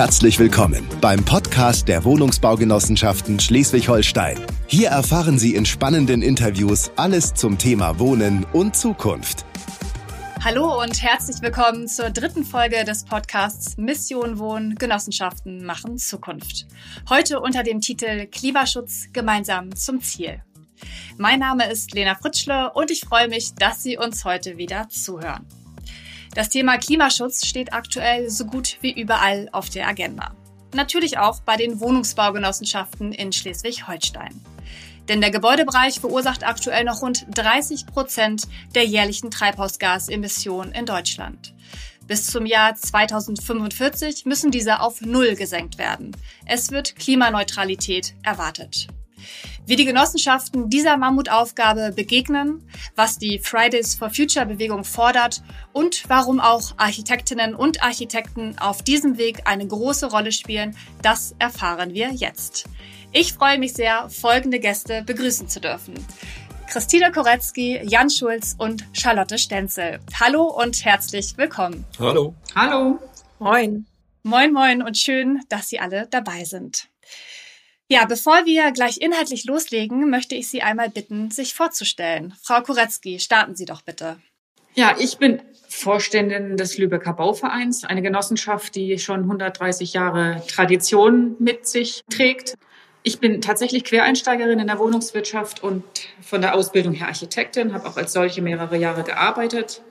Herzlich willkommen beim Podcast der Wohnungsbaugenossenschaften Schleswig-Holstein. Hier erfahren Sie in spannenden Interviews alles zum Thema Wohnen und Zukunft. Hallo und herzlich willkommen zur dritten Folge des Podcasts Mission Wohnen Genossenschaften machen Zukunft. Heute unter dem Titel Klimaschutz gemeinsam zum Ziel. Mein Name ist Lena Fritschle und ich freue mich, dass Sie uns heute wieder zuhören. Das Thema Klimaschutz steht aktuell so gut wie überall auf der Agenda. Natürlich auch bei den Wohnungsbaugenossenschaften in Schleswig-Holstein. Denn der Gebäudebereich verursacht aktuell noch rund 30 Prozent der jährlichen Treibhausgasemissionen in Deutschland. Bis zum Jahr 2045 müssen diese auf Null gesenkt werden. Es wird Klimaneutralität erwartet wie die Genossenschaften dieser Mammutaufgabe begegnen, was die Fridays for Future Bewegung fordert und warum auch Architektinnen und Architekten auf diesem Weg eine große Rolle spielen, das erfahren wir jetzt. Ich freue mich sehr, folgende Gäste begrüßen zu dürfen. Christine Koretzky, Jan Schulz und Charlotte Stenzel. Hallo und herzlich willkommen. Hallo. Hallo. Moin. Moin, moin und schön, dass Sie alle dabei sind. Ja, bevor wir gleich inhaltlich loslegen, möchte ich Sie einmal bitten, sich vorzustellen. Frau Koretzky, starten Sie doch bitte. Ja, ich bin Vorständin des Lübecker Bauvereins, eine Genossenschaft, die schon 130 Jahre Tradition mit sich trägt. Ich bin tatsächlich Quereinsteigerin in der Wohnungswirtschaft und von der Ausbildung her Architektin, habe auch als solche mehrere Jahre gearbeitet,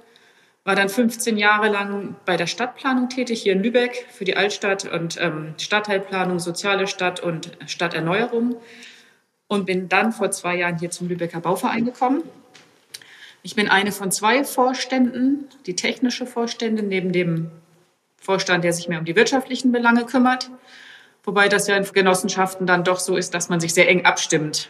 war dann 15 Jahre lang bei der Stadtplanung tätig, hier in Lübeck für die Altstadt und ähm, Stadtteilplanung, soziale Stadt und Stadterneuerung. Und bin dann vor zwei Jahren hier zum Lübecker Bauverein gekommen. Ich bin eine von zwei Vorständen, die technische Vorständin neben dem Vorstand, der sich mehr um die wirtschaftlichen Belange kümmert. Wobei das ja in Genossenschaften dann doch so ist, dass man sich sehr eng abstimmt.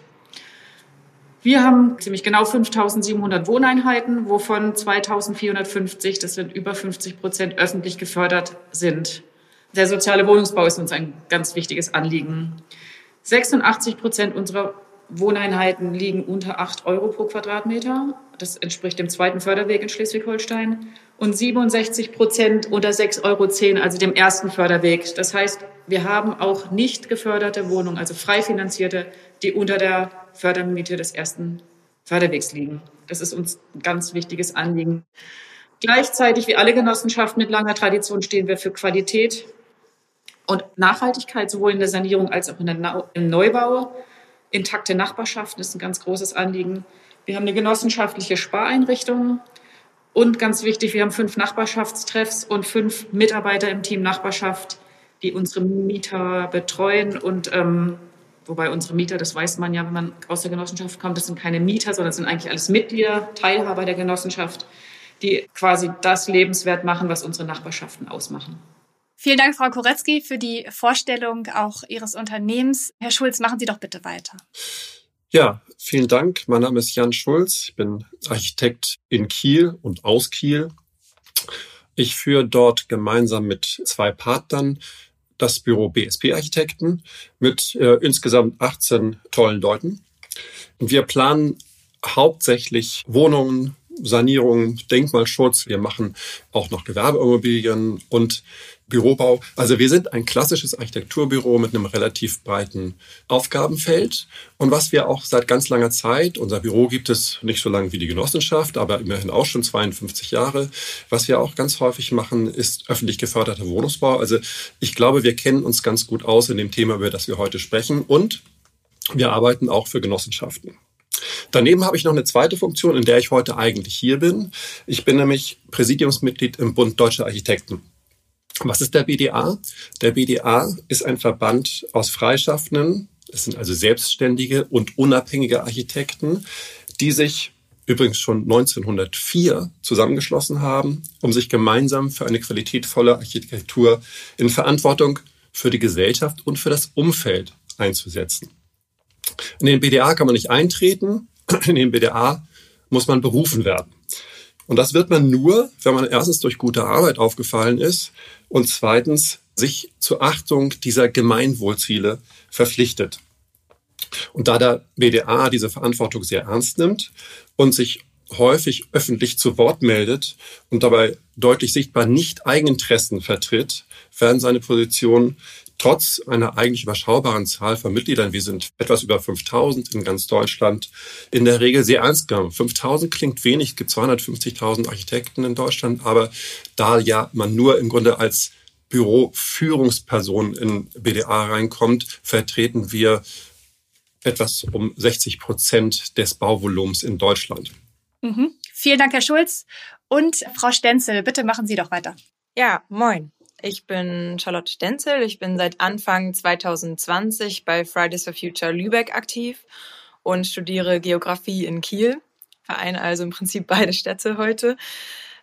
Wir haben ziemlich genau 5700 Wohneinheiten, wovon 2450, das sind über 50 Prozent, öffentlich gefördert sind. Der soziale Wohnungsbau ist uns ein ganz wichtiges Anliegen. 86 Prozent unserer Wohneinheiten liegen unter 8 Euro pro Quadratmeter. Das entspricht dem zweiten Förderweg in Schleswig-Holstein. Und 67 Prozent unter 6,10 Euro, also dem ersten Förderweg. Das heißt, wir haben auch nicht geförderte Wohnungen, also frei finanzierte, die unter der Fördermiete des ersten Förderwegs liegen. Das ist uns ein ganz wichtiges Anliegen. Gleichzeitig, wie alle Genossenschaften mit langer Tradition, stehen wir für Qualität und Nachhaltigkeit, sowohl in der Sanierung als auch in der im Neubau. Intakte Nachbarschaften ist ein ganz großes Anliegen. Wir haben eine genossenschaftliche Spareinrichtung. Und ganz wichtig, wir haben fünf Nachbarschaftstreffs und fünf Mitarbeiter im Team Nachbarschaft, die unsere Mieter betreuen und ähm, Wobei unsere Mieter, das weiß man ja, wenn man aus der Genossenschaft kommt, das sind keine Mieter, sondern das sind eigentlich alles Mitglieder, Teilhaber der Genossenschaft, die quasi das lebenswert machen, was unsere Nachbarschaften ausmachen. Vielen Dank, Frau Koretzky, für die Vorstellung auch Ihres Unternehmens. Herr Schulz, machen Sie doch bitte weiter. Ja, vielen Dank. Mein Name ist Jan Schulz. Ich bin Architekt in Kiel und aus Kiel. Ich führe dort gemeinsam mit zwei Partnern das Büro BSP Architekten mit äh, insgesamt 18 tollen Leuten. Wir planen hauptsächlich Wohnungen, Sanierung, Denkmalschutz. Wir machen auch noch Gewerbeimmobilien und Bürobau. Also wir sind ein klassisches Architekturbüro mit einem relativ breiten Aufgabenfeld. Und was wir auch seit ganz langer Zeit, unser Büro gibt es nicht so lange wie die Genossenschaft, aber immerhin auch schon 52 Jahre. Was wir auch ganz häufig machen, ist öffentlich geförderter Wohnungsbau. Also ich glaube, wir kennen uns ganz gut aus in dem Thema, über das wir heute sprechen. Und wir arbeiten auch für Genossenschaften. Daneben habe ich noch eine zweite Funktion, in der ich heute eigentlich hier bin. Ich bin nämlich Präsidiumsmitglied im Bund Deutscher Architekten. Was ist der BDA? Der BDA ist ein Verband aus Freischaffenden, das sind also selbstständige und unabhängige Architekten, die sich übrigens schon 1904 zusammengeschlossen haben, um sich gemeinsam für eine qualitätvolle Architektur in Verantwortung für die Gesellschaft und für das Umfeld einzusetzen. In den BDA kann man nicht eintreten, in den BDA muss man berufen werden. Und das wird man nur, wenn man erstens durch gute Arbeit aufgefallen ist und zweitens sich zur Achtung dieser Gemeinwohlziele verpflichtet. Und da der BDA diese Verantwortung sehr ernst nimmt und sich häufig öffentlich zu Wort meldet und dabei deutlich sichtbar nicht Eigeninteressen vertritt, werden seine Position trotz einer eigentlich überschaubaren Zahl von Mitgliedern, wir sind etwas über 5000 in ganz Deutschland, in der Regel sehr ernst genommen. 5000 klingt wenig, es gibt 250.000 Architekten in Deutschland, aber da ja man nur im Grunde als Büroführungsperson in BDA reinkommt, vertreten wir etwas um 60 Prozent des Bauvolumens in Deutschland. Mhm. Vielen Dank, Herr Schulz. Und Frau Stenzel, bitte machen Sie doch weiter. Ja, moin. Ich bin Charlotte Stenzel. Ich bin seit Anfang 2020 bei Fridays for Future Lübeck aktiv und studiere Geografie in Kiel. Vereine also im Prinzip beide Städte heute.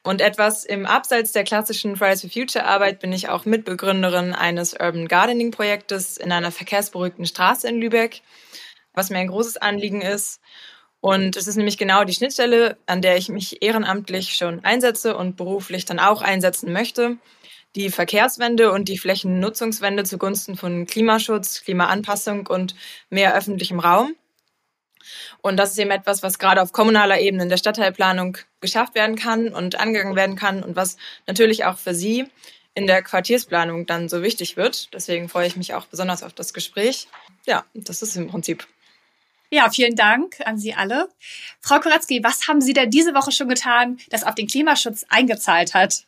Und etwas im Abseits der klassischen Fridays for Future Arbeit bin ich auch Mitbegründerin eines Urban Gardening Projektes in einer verkehrsberuhigten Straße in Lübeck, was mir ein großes Anliegen ist. Und es ist nämlich genau die Schnittstelle, an der ich mich ehrenamtlich schon einsetze und beruflich dann auch einsetzen möchte die Verkehrswende und die Flächennutzungswende zugunsten von Klimaschutz, Klimaanpassung und mehr öffentlichem Raum. Und das ist eben etwas, was gerade auf kommunaler Ebene in der Stadtteilplanung geschafft werden kann und angegangen werden kann und was natürlich auch für Sie in der Quartiersplanung dann so wichtig wird. Deswegen freue ich mich auch besonders auf das Gespräch. Ja, das ist im Prinzip. Ja, vielen Dank an Sie alle. Frau Koretzky, was haben Sie denn diese Woche schon getan, das auf den Klimaschutz eingezahlt hat?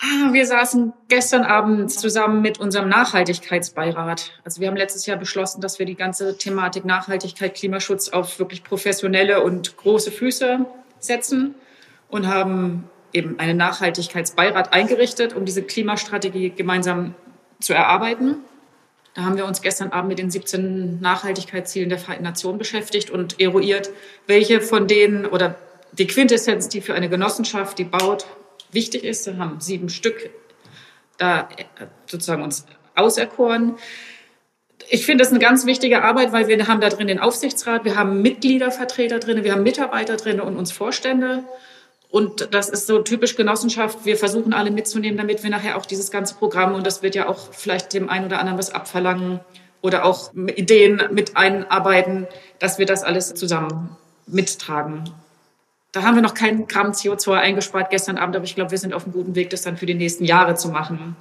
Ah, wir saßen gestern Abend zusammen mit unserem Nachhaltigkeitsbeirat. Also wir haben letztes Jahr beschlossen, dass wir die ganze Thematik Nachhaltigkeit, Klimaschutz auf wirklich professionelle und große Füße setzen und haben eben einen Nachhaltigkeitsbeirat eingerichtet, um diese Klimastrategie gemeinsam zu erarbeiten. Da haben wir uns gestern Abend mit den 17 Nachhaltigkeitszielen der Vereinten Nationen beschäftigt und eruiert, welche von denen oder die Quintessenz, die für eine Genossenschaft, die baut, wichtig ist. Wir haben sieben Stück da äh, sozusagen uns auserkoren. Ich finde das eine ganz wichtige Arbeit, weil wir haben da drin den Aufsichtsrat, wir haben Mitgliedervertreter drin, wir haben Mitarbeiter drin und uns Vorstände. Und das ist so typisch Genossenschaft. Wir versuchen alle mitzunehmen, damit wir nachher auch dieses ganze Programm, und das wird ja auch vielleicht dem einen oder anderen was abverlangen oder auch Ideen mit einarbeiten, dass wir das alles zusammen mittragen. Da haben wir noch keinen Gramm CO2 eingespart gestern Abend, aber ich glaube, wir sind auf einem guten Weg, das dann für die nächsten Jahre zu machen.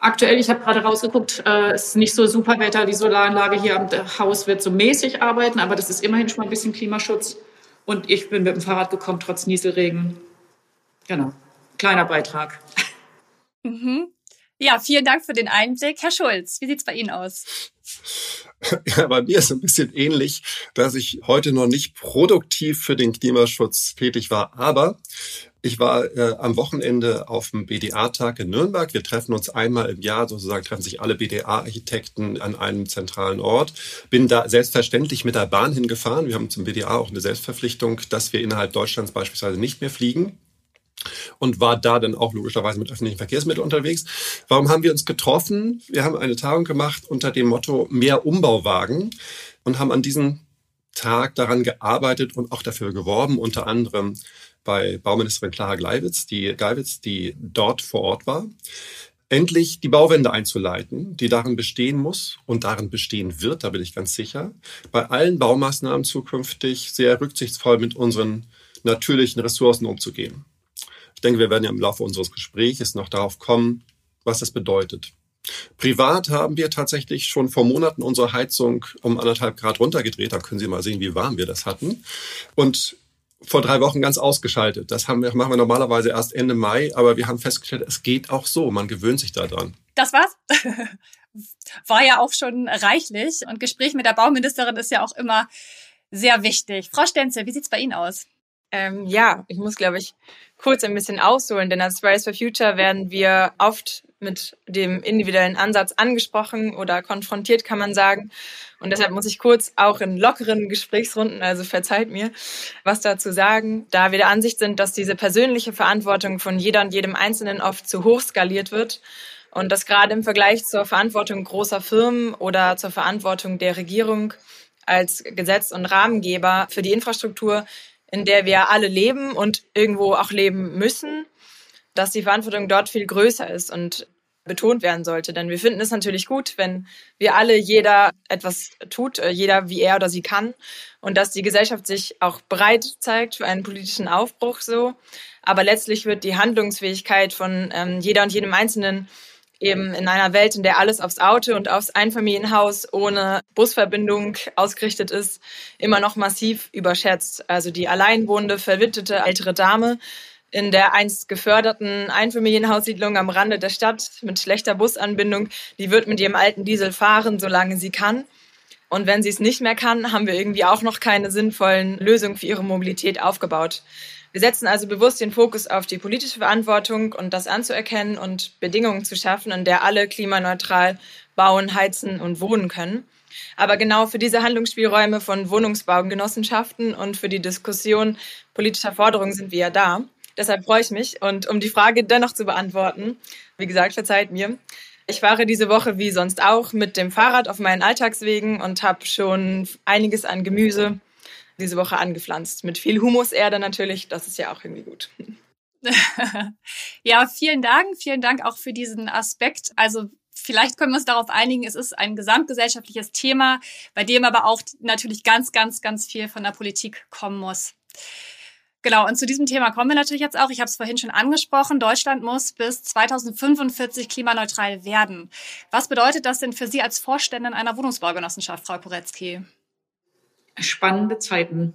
Aktuell, ich habe gerade rausgeguckt, äh, ist nicht so super Wetter. Die Solaranlage hier am Haus wird so mäßig arbeiten, aber das ist immerhin schon mal ein bisschen Klimaschutz. Und ich bin mit dem Fahrrad gekommen, trotz Nieselregen. Genau, kleiner Beitrag. Mhm. Ja, vielen Dank für den Einblick. Herr Schulz, wie sieht's bei Ihnen aus? Ja, bei mir ist es ein bisschen ähnlich, dass ich heute noch nicht produktiv für den Klimaschutz tätig war. Aber ich war äh, am Wochenende auf dem BDA-Tag in Nürnberg. Wir treffen uns einmal im Jahr, sozusagen treffen sich alle BDA-Architekten an einem zentralen Ort. Bin da selbstverständlich mit der Bahn hingefahren. Wir haben zum BDA auch eine Selbstverpflichtung, dass wir innerhalb Deutschlands beispielsweise nicht mehr fliegen und war da dann auch logischerweise mit öffentlichen Verkehrsmitteln unterwegs. Warum haben wir uns getroffen? Wir haben eine Tagung gemacht unter dem Motto mehr Umbauwagen und haben an diesem Tag daran gearbeitet und auch dafür geworben, unter anderem bei Bauministerin Clara Gleiwitz, die Gleiwitz, die dort vor Ort war, endlich die Bauwende einzuleiten, die darin bestehen muss und darin bestehen wird, da bin ich ganz sicher, bei allen Baumaßnahmen zukünftig sehr rücksichtsvoll mit unseren natürlichen Ressourcen umzugehen denke, wir werden ja im Laufe unseres Gesprächs noch darauf kommen, was das bedeutet. Privat haben wir tatsächlich schon vor Monaten unsere Heizung um anderthalb Grad runtergedreht. Da können Sie mal sehen, wie warm wir das hatten. Und vor drei Wochen ganz ausgeschaltet. Das haben wir, machen wir normalerweise erst Ende Mai, aber wir haben festgestellt, es geht auch so. Man gewöhnt sich daran. Das war's. War ja auch schon reichlich. Und Gespräch mit der Bauministerin ist ja auch immer sehr wichtig. Frau Stenzel, wie sieht's bei Ihnen aus? Ähm, ja, ich muss, glaube ich, kurz ein bisschen ausholen, denn als Fridays for Future werden wir oft mit dem individuellen Ansatz angesprochen oder konfrontiert, kann man sagen. Und deshalb muss ich kurz auch in lockeren Gesprächsrunden, also verzeiht mir, was dazu sagen, da wir der Ansicht sind, dass diese persönliche Verantwortung von jeder und jedem Einzelnen oft zu hoch skaliert wird und dass gerade im Vergleich zur Verantwortung großer Firmen oder zur Verantwortung der Regierung als Gesetz- und Rahmengeber für die Infrastruktur in der wir alle leben und irgendwo auch leben müssen, dass die Verantwortung dort viel größer ist. Und betont werden sollte. Denn wir finden es natürlich gut, wenn wir alle, jeder etwas tut, äh, jeder wie er oder sie kann und dass die Gesellschaft sich auch bereit zeigt für einen politischen Aufbruch so. Aber letztlich wird die Handlungsfähigkeit von ähm, jeder und jedem Einzelnen eben in einer Welt, in der alles aufs Auto und aufs Einfamilienhaus ohne Busverbindung ausgerichtet ist, immer noch massiv überschätzt. Also die alleinwohnende, verwittete ältere Dame in der einst geförderten Einfamilienhaussiedlung am Rande der Stadt mit schlechter Busanbindung, die wird mit ihrem alten Diesel fahren, solange sie kann. Und wenn sie es nicht mehr kann, haben wir irgendwie auch noch keine sinnvollen Lösungen für ihre Mobilität aufgebaut. Wir setzen also bewusst den Fokus auf die politische Verantwortung und das anzuerkennen und Bedingungen zu schaffen, in der alle klimaneutral bauen, heizen und wohnen können. Aber genau für diese Handlungsspielräume von Wohnungsbaugenossenschaften und für die Diskussion politischer Forderungen sind wir ja da. Deshalb freue ich mich. Und um die Frage dennoch zu beantworten, wie gesagt, verzeiht mir. Ich fahre diese Woche wie sonst auch mit dem Fahrrad auf meinen Alltagswegen und habe schon einiges an Gemüse diese Woche angepflanzt. Mit viel Humuserde natürlich, das ist ja auch irgendwie gut. ja, vielen Dank. Vielen Dank auch für diesen Aspekt. Also vielleicht können wir uns darauf einigen, es ist ein gesamtgesellschaftliches Thema, bei dem aber auch natürlich ganz, ganz, ganz viel von der Politik kommen muss. Genau, und zu diesem Thema kommen wir natürlich jetzt auch. Ich habe es vorhin schon angesprochen. Deutschland muss bis 2045 klimaneutral werden. Was bedeutet das denn für Sie als Vorständin einer Wohnungsbaugenossenschaft, Frau Koretzky? spannende Zeiten.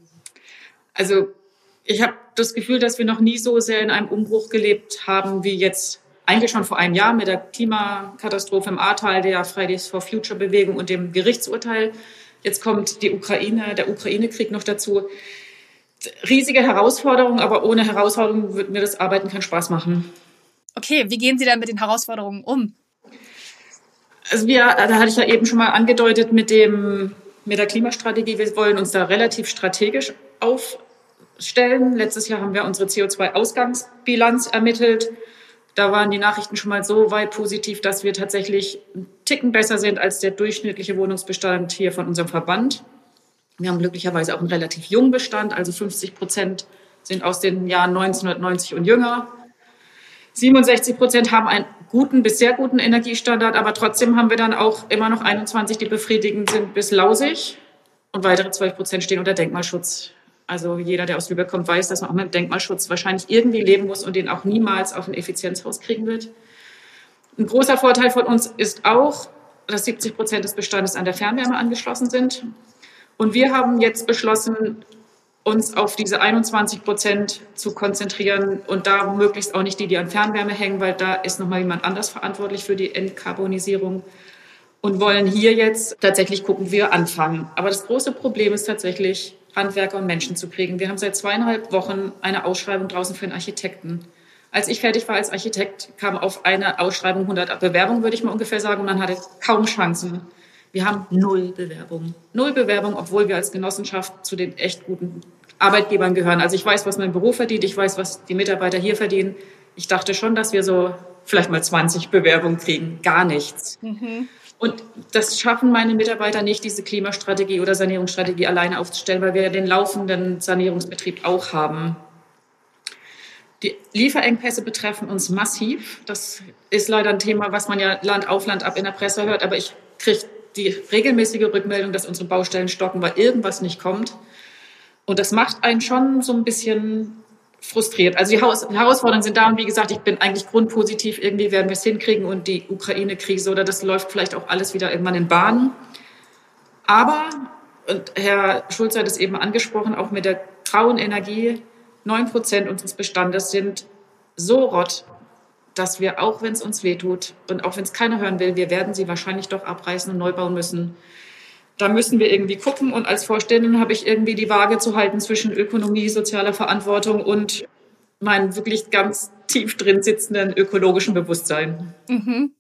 Also ich habe das Gefühl, dass wir noch nie so sehr in einem Umbruch gelebt haben wie jetzt eigentlich schon vor einem Jahr mit der Klimakatastrophe im Ahrtal, der Fridays for Future Bewegung und dem Gerichtsurteil. Jetzt kommt die Ukraine, der Ukraine-Krieg noch dazu. Riesige Herausforderungen, aber ohne Herausforderungen würde mir das Arbeiten keinen Spaß machen. Okay, wie gehen Sie dann mit den Herausforderungen um? Also wir, da hatte ich ja eben schon mal angedeutet mit dem mit der Klimastrategie. Wir wollen uns da relativ strategisch aufstellen. Letztes Jahr haben wir unsere CO2-Ausgangsbilanz ermittelt. Da waren die Nachrichten schon mal so weit positiv, dass wir tatsächlich einen Ticken besser sind als der durchschnittliche Wohnungsbestand hier von unserem Verband. Wir haben glücklicherweise auch einen relativ jungen Bestand, also 50 Prozent sind aus den Jahren 1990 und jünger. 67 Prozent haben einen guten bis sehr guten Energiestandard, aber trotzdem haben wir dann auch immer noch 21, die befriedigend sind bis lausig und weitere 12 Prozent stehen unter Denkmalschutz. Also jeder, der aus Lübeck kommt, weiß, dass man auch mit Denkmalschutz wahrscheinlich irgendwie leben muss und den auch niemals auf ein Effizienzhaus kriegen wird. Ein großer Vorteil von uns ist auch, dass 70 Prozent des Bestandes an der Fernwärme angeschlossen sind. Und wir haben jetzt beschlossen, uns auf diese 21 Prozent zu konzentrieren und da möglichst auch nicht die, die an Fernwärme hängen, weil da ist nochmal jemand anders verantwortlich für die Entkarbonisierung und wollen hier jetzt tatsächlich gucken, wie wir anfangen. Aber das große Problem ist tatsächlich, Handwerker und Menschen zu kriegen. Wir haben seit zweieinhalb Wochen eine Ausschreibung draußen für einen Architekten. Als ich fertig war als Architekt, kam auf eine Ausschreibung 100 Bewerbungen, würde ich mal ungefähr sagen, und man hatte kaum Chancen. Wir haben null Bewerbungen. Null Bewerbungen, obwohl wir als Genossenschaft zu den echt guten Arbeitgebern gehören. Also ich weiß, was mein Büro verdient, ich weiß, was die Mitarbeiter hier verdienen. Ich dachte schon, dass wir so vielleicht mal 20 Bewerbungen kriegen. Gar nichts. Mhm. Und das schaffen meine Mitarbeiter nicht, diese Klimastrategie oder Sanierungsstrategie alleine aufzustellen, weil wir ja den laufenden Sanierungsbetrieb auch haben. Die Lieferengpässe betreffen uns massiv. Das ist leider ein Thema, was man ja Land auf Land ab in der Presse hört. Aber ich kriege die regelmäßige Rückmeldung, dass unsere Baustellen stocken, weil irgendwas nicht kommt. Und das macht einen schon so ein bisschen frustriert. Also die Herausforderungen sind da und wie gesagt, ich bin eigentlich grundpositiv. Irgendwie werden wir es hinkriegen und die Ukraine-Krise oder das läuft vielleicht auch alles wieder irgendwann in Bahn. Aber, und Herr Schulz hat es eben angesprochen, auch mit der grauen Energie, neun Prozent unseres Bestandes sind so rott, dass wir, auch wenn es uns wehtut und auch wenn es keiner hören will, wir werden sie wahrscheinlich doch abreißen und neu bauen müssen. Da müssen wir irgendwie gucken. Und als Vorständin habe ich irgendwie die Waage zu halten zwischen Ökonomie, sozialer Verantwortung und meinem wirklich ganz tief drin sitzenden ökologischen Bewusstsein. Mhm.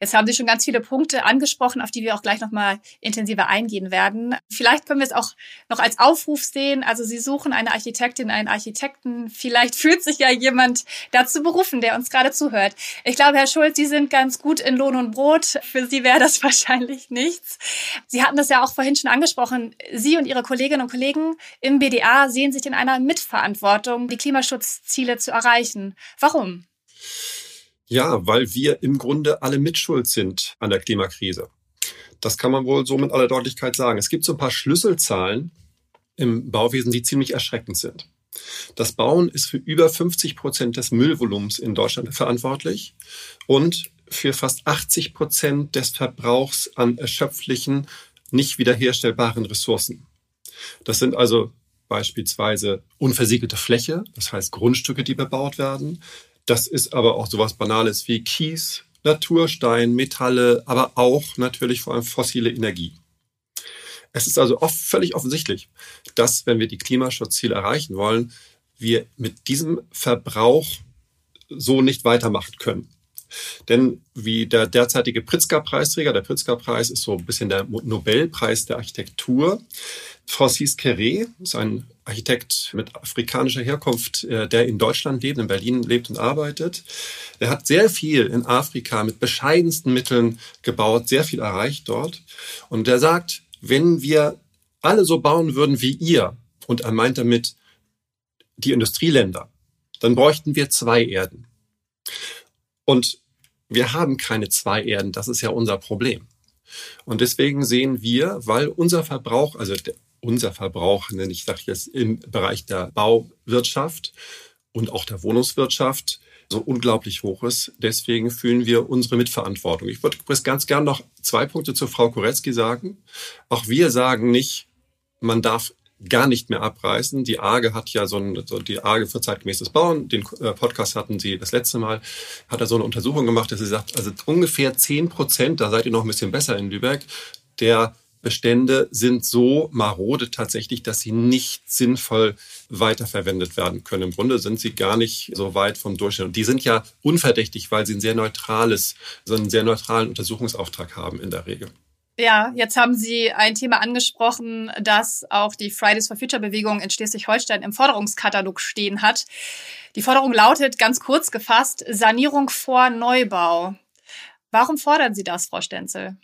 Jetzt haben Sie schon ganz viele Punkte angesprochen, auf die wir auch gleich nochmal intensiver eingehen werden. Vielleicht können wir es auch noch als Aufruf sehen. Also Sie suchen eine Architektin, einen Architekten. Vielleicht fühlt sich ja jemand dazu berufen, der uns gerade zuhört. Ich glaube, Herr Schulz, Sie sind ganz gut in Lohn und Brot. Für Sie wäre das wahrscheinlich nichts. Sie hatten das ja auch vorhin schon angesprochen. Sie und Ihre Kolleginnen und Kollegen im BDA sehen sich in einer Mitverantwortung, die Klimaschutzziele zu erreichen. Warum? Ja, weil wir im Grunde alle mitschuld sind an der Klimakrise. Das kann man wohl so mit aller Deutlichkeit sagen. Es gibt so ein paar Schlüsselzahlen im Bauwesen, die ziemlich erschreckend sind. Das Bauen ist für über 50 Prozent des Müllvolumens in Deutschland verantwortlich und für fast 80 Prozent des Verbrauchs an erschöpflichen, nicht wiederherstellbaren Ressourcen. Das sind also beispielsweise unversiegelte Fläche, das heißt Grundstücke, die bebaut werden. Das ist aber auch sowas Banales wie Kies, Naturstein, Metalle, aber auch natürlich vor allem fossile Energie. Es ist also oft völlig offensichtlich, dass, wenn wir die Klimaschutzziele erreichen wollen, wir mit diesem Verbrauch so nicht weitermachen können. Denn wie der derzeitige Pritzker-Preisträger, der Pritzker-Preis ist so ein bisschen der Nobelpreis der Architektur. Francis Queré ist ein Architekt mit afrikanischer Herkunft, äh, der in Deutschland lebt, in Berlin lebt und arbeitet. Er hat sehr viel in Afrika mit bescheidensten Mitteln gebaut, sehr viel erreicht dort. Und er sagt, wenn wir alle so bauen würden wie ihr, und er meint damit die Industrieländer, dann bräuchten wir zwei Erden. Und wir haben keine zwei Erden, das ist ja unser Problem. Und deswegen sehen wir, weil unser Verbrauch, also unser Verbrauch, nenne ich sage jetzt im Bereich der Bauwirtschaft und auch der Wohnungswirtschaft so unglaublich hoch ist. Deswegen fühlen wir unsere Mitverantwortung. Ich würde ganz gern noch zwei Punkte zu Frau Koretzky sagen. Auch wir sagen nicht, man darf gar nicht mehr abreißen. Die AGE hat ja so, ein, die AGE für zeitgemäßes Bauen, den äh, Podcast hatten sie das letzte Mal, hat er so eine Untersuchung gemacht, dass sie sagt, also ungefähr zehn Prozent, da seid ihr noch ein bisschen besser in Lübeck, der Bestände sind so marode tatsächlich, dass sie nicht sinnvoll weiterverwendet werden können. Im Grunde sind sie gar nicht so weit vom Durchschnitt. Und die sind ja unverdächtig, weil sie ein sehr neutrales, so einen sehr neutralen Untersuchungsauftrag haben in der Regel. Ja, jetzt haben Sie ein Thema angesprochen, das auch die Fridays for Future Bewegung in Schleswig-Holstein im Forderungskatalog stehen hat. Die Forderung lautet ganz kurz gefasst Sanierung vor Neubau. Warum fordern Sie das, Frau Stenzel?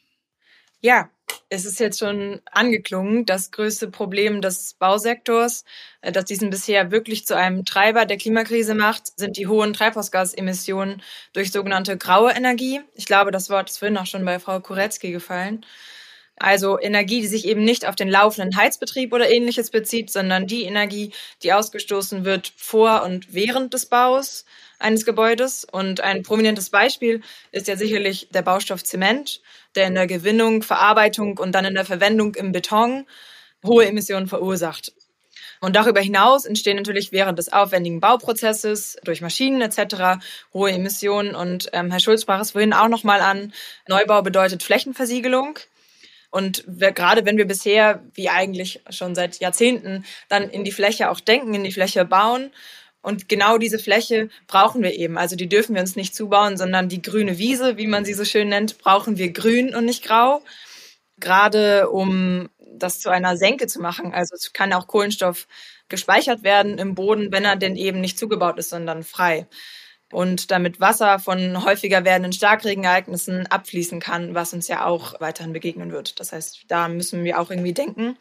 Ja, es ist jetzt schon angeklungen, das größte Problem des Bausektors, äh, das diesen bisher wirklich zu einem Treiber der Klimakrise macht, sind die hohen Treibhausgasemissionen durch sogenannte graue Energie. Ich glaube, das Wort ist vorhin auch schon bei Frau Kuretzki gefallen. Also Energie, die sich eben nicht auf den laufenden Heizbetrieb oder ähnliches bezieht, sondern die Energie, die ausgestoßen wird vor und während des Baus eines Gebäudes. Und ein prominentes Beispiel ist ja sicherlich der Baustoff Zement, der in der Gewinnung, Verarbeitung und dann in der Verwendung im Beton hohe Emissionen verursacht. Und darüber hinaus entstehen natürlich während des aufwendigen Bauprozesses durch Maschinen etc. hohe Emissionen. Und ähm, Herr Schulz sprach es vorhin auch nochmal an. Neubau bedeutet Flächenversiegelung. Und wir, gerade wenn wir bisher, wie eigentlich schon seit Jahrzehnten, dann in die Fläche auch denken, in die Fläche bauen und genau diese Fläche brauchen wir eben. Also die dürfen wir uns nicht zubauen, sondern die grüne Wiese, wie man sie so schön nennt, brauchen wir grün und nicht grau. Gerade um das zu einer Senke zu machen. Also es kann auch Kohlenstoff gespeichert werden im Boden, wenn er denn eben nicht zugebaut ist, sondern frei. Und damit Wasser von häufiger werdenden Starkregenereignissen abfließen kann, was uns ja auch weiterhin begegnen wird. Das heißt, da müssen wir auch irgendwie denken.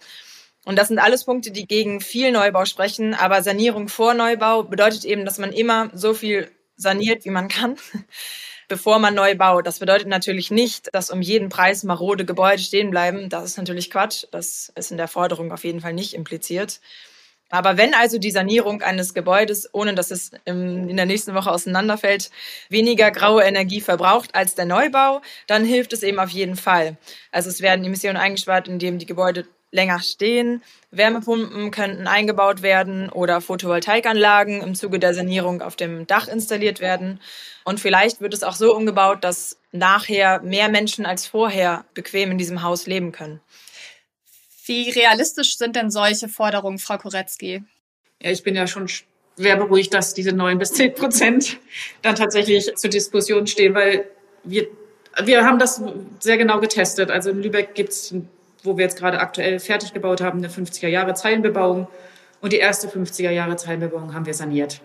Und das sind alles Punkte, die gegen viel Neubau sprechen. Aber Sanierung vor Neubau bedeutet eben, dass man immer so viel saniert, wie man kann, bevor man neu baut. Das bedeutet natürlich nicht, dass um jeden Preis marode Gebäude stehen bleiben. Das ist natürlich Quatsch. Das ist in der Forderung auf jeden Fall nicht impliziert. Aber wenn also die Sanierung eines Gebäudes, ohne dass es in der nächsten Woche auseinanderfällt, weniger graue Energie verbraucht als der Neubau, dann hilft es eben auf jeden Fall. Also es werden Emissionen eingespart, indem die Gebäude länger stehen. Wärmepumpen könnten eingebaut werden oder Photovoltaikanlagen im Zuge der Sanierung auf dem Dach installiert werden. Und vielleicht wird es auch so umgebaut, dass nachher mehr Menschen als vorher bequem in diesem Haus leben können. Wie realistisch sind denn solche Forderungen, Frau Koretzky? Ja, ich bin ja schon schwer beruhigt, dass diese neun bis zehn Prozent dann tatsächlich zur Diskussion stehen, weil wir, wir haben das sehr genau getestet. Also in Lübeck gibt es wo wir jetzt gerade aktuell fertig gebaut haben, eine 50er Jahre Zeilenbebauung. Und die erste 50er Jahre Zeilenbebauung haben wir saniert.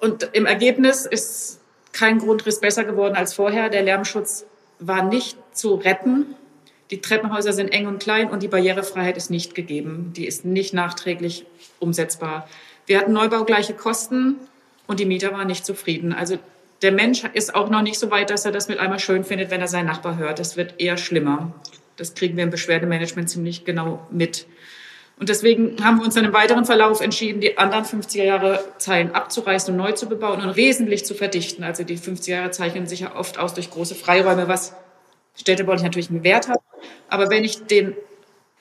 Und im Ergebnis ist kein Grundriss besser geworden als vorher. Der Lärmschutz war nicht zu retten. Die Treppenhäuser sind eng und klein und die Barrierefreiheit ist nicht gegeben. Die ist nicht nachträglich umsetzbar. Wir hatten neubaugleiche Kosten und die Mieter waren nicht zufrieden. Also der Mensch ist auch noch nicht so weit, dass er das mit einmal schön findet, wenn er seinen Nachbar hört. Das wird eher schlimmer. Das kriegen wir im Beschwerdemanagement ziemlich genau mit. Und deswegen haben wir uns dann im weiteren Verlauf entschieden, die anderen 50er Jahre Zeilen abzureißen und neu zu bebauen und wesentlich zu verdichten. Also die 50er Jahre zeichnen sich ja oft aus durch große Freiräume, was städtebaulich natürlich einen Wert hat. Aber wenn ich den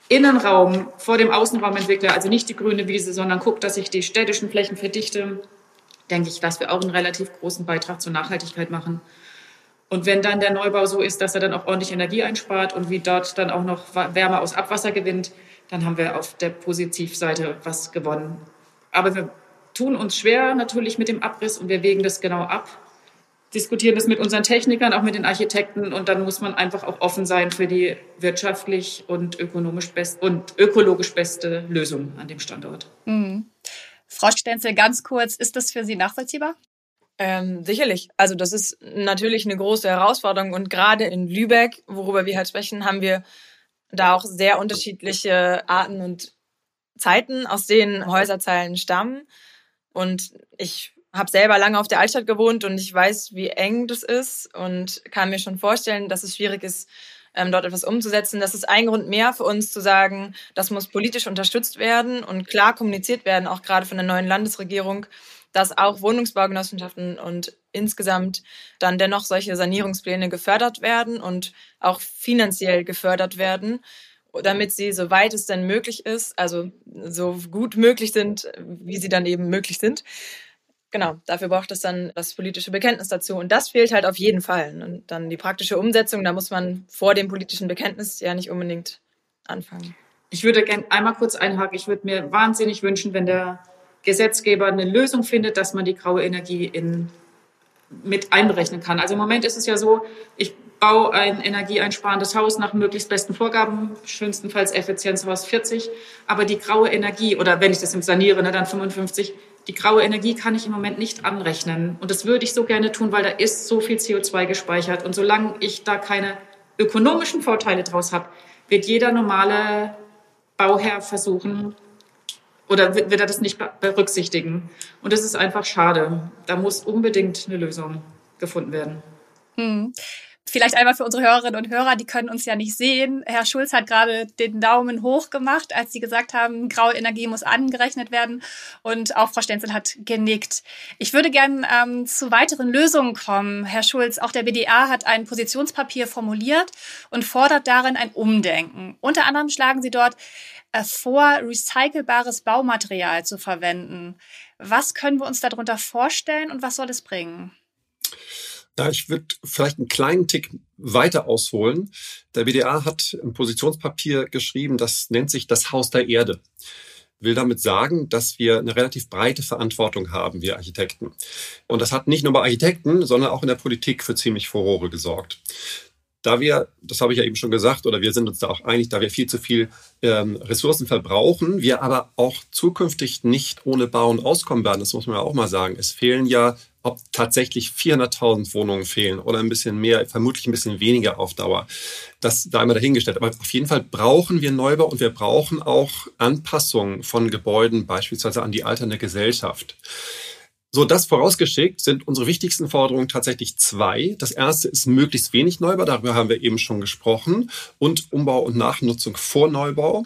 Innenraum vor dem Außenraum entwickle, also nicht die grüne Wiese, sondern gucke, dass ich die städtischen Flächen verdichte, denke ich, dass wir auch einen relativ großen Beitrag zur Nachhaltigkeit machen. Und wenn dann der Neubau so ist, dass er dann auch ordentlich Energie einspart und wie dort dann auch noch Wärme aus Abwasser gewinnt, dann haben wir auf der Positivseite was gewonnen. Aber wir tun uns schwer natürlich mit dem Abriss und wir wägen das genau ab, diskutieren das mit unseren Technikern, auch mit den Architekten und dann muss man einfach auch offen sein für die wirtschaftlich und ökonomisch best und ökologisch beste Lösung an dem Standort. Mhm. Frau Stenzel, ganz kurz, ist das für Sie nachvollziehbar? Ähm, sicherlich. Also das ist natürlich eine große Herausforderung und gerade in Lübeck, worüber wir halt sprechen, haben wir da auch sehr unterschiedliche Arten und Zeiten, aus denen Häuserzeilen stammen. Und ich habe selber lange auf der Altstadt gewohnt und ich weiß, wie eng das ist und kann mir schon vorstellen, dass es schwierig ist, ähm, dort etwas umzusetzen. Das ist ein Grund mehr für uns zu sagen, das muss politisch unterstützt werden und klar kommuniziert werden, auch gerade von der neuen Landesregierung, dass auch Wohnungsbaugenossenschaften und insgesamt dann dennoch solche Sanierungspläne gefördert werden und auch finanziell gefördert werden, damit sie, soweit es denn möglich ist, also so gut möglich sind, wie sie dann eben möglich sind. Genau, dafür braucht es dann das politische Bekenntnis dazu. Und das fehlt halt auf jeden Fall. Und dann die praktische Umsetzung, da muss man vor dem politischen Bekenntnis ja nicht unbedingt anfangen. Ich würde gerne einmal kurz einhaken. Ich würde mir wahnsinnig wünschen, wenn der Gesetzgeber eine Lösung findet, dass man die graue Energie in, mit einberechnen kann. Also im Moment ist es ja so, ich baue ein energieeinsparendes Haus nach möglichst besten Vorgaben, schönstenfalls Effizienzhaus 40, aber die graue Energie, oder wenn ich das im saniere, ne, dann 55, die graue Energie kann ich im Moment nicht anrechnen. Und das würde ich so gerne tun, weil da ist so viel CO2 gespeichert. Und solange ich da keine ökonomischen Vorteile draus habe, wird jeder normale Bauherr versuchen, oder wird er das nicht berücksichtigen? Und das ist einfach schade. Da muss unbedingt eine Lösung gefunden werden. Hm. Vielleicht einmal für unsere Hörerinnen und Hörer, die können uns ja nicht sehen. Herr Schulz hat gerade den Daumen hoch gemacht, als Sie gesagt haben, graue Energie muss angerechnet werden. Und auch Frau Stenzel hat genickt. Ich würde gern ähm, zu weiteren Lösungen kommen. Herr Schulz, auch der BDA hat ein Positionspapier formuliert und fordert darin ein Umdenken. Unter anderem schlagen Sie dort vor, recycelbares Baumaterial zu verwenden. Was können wir uns darunter vorstellen und was soll es bringen? Ja, ich würde vielleicht einen kleinen Tick weiter ausholen. Der BDA hat ein Positionspapier geschrieben, das nennt sich das Haus der Erde. Will damit sagen, dass wir eine relativ breite Verantwortung haben, wir Architekten. Und das hat nicht nur bei Architekten, sondern auch in der Politik für ziemlich Furore gesorgt da wir, das habe ich ja eben schon gesagt, oder wir sind uns da auch einig, da wir viel zu viel ähm, Ressourcen verbrauchen, wir aber auch zukünftig nicht ohne Bauen auskommen werden, das muss man ja auch mal sagen. Es fehlen ja, ob tatsächlich 400.000 Wohnungen fehlen oder ein bisschen mehr, vermutlich ein bisschen weniger auf Dauer. Das da immer dahingestellt. Aber auf jeden Fall brauchen wir Neubau und wir brauchen auch Anpassungen von Gebäuden, beispielsweise an die alternde Gesellschaft. So, das vorausgeschickt sind unsere wichtigsten Forderungen tatsächlich zwei. Das erste ist möglichst wenig Neubau, darüber haben wir eben schon gesprochen, und Umbau und Nachnutzung vor Neubau.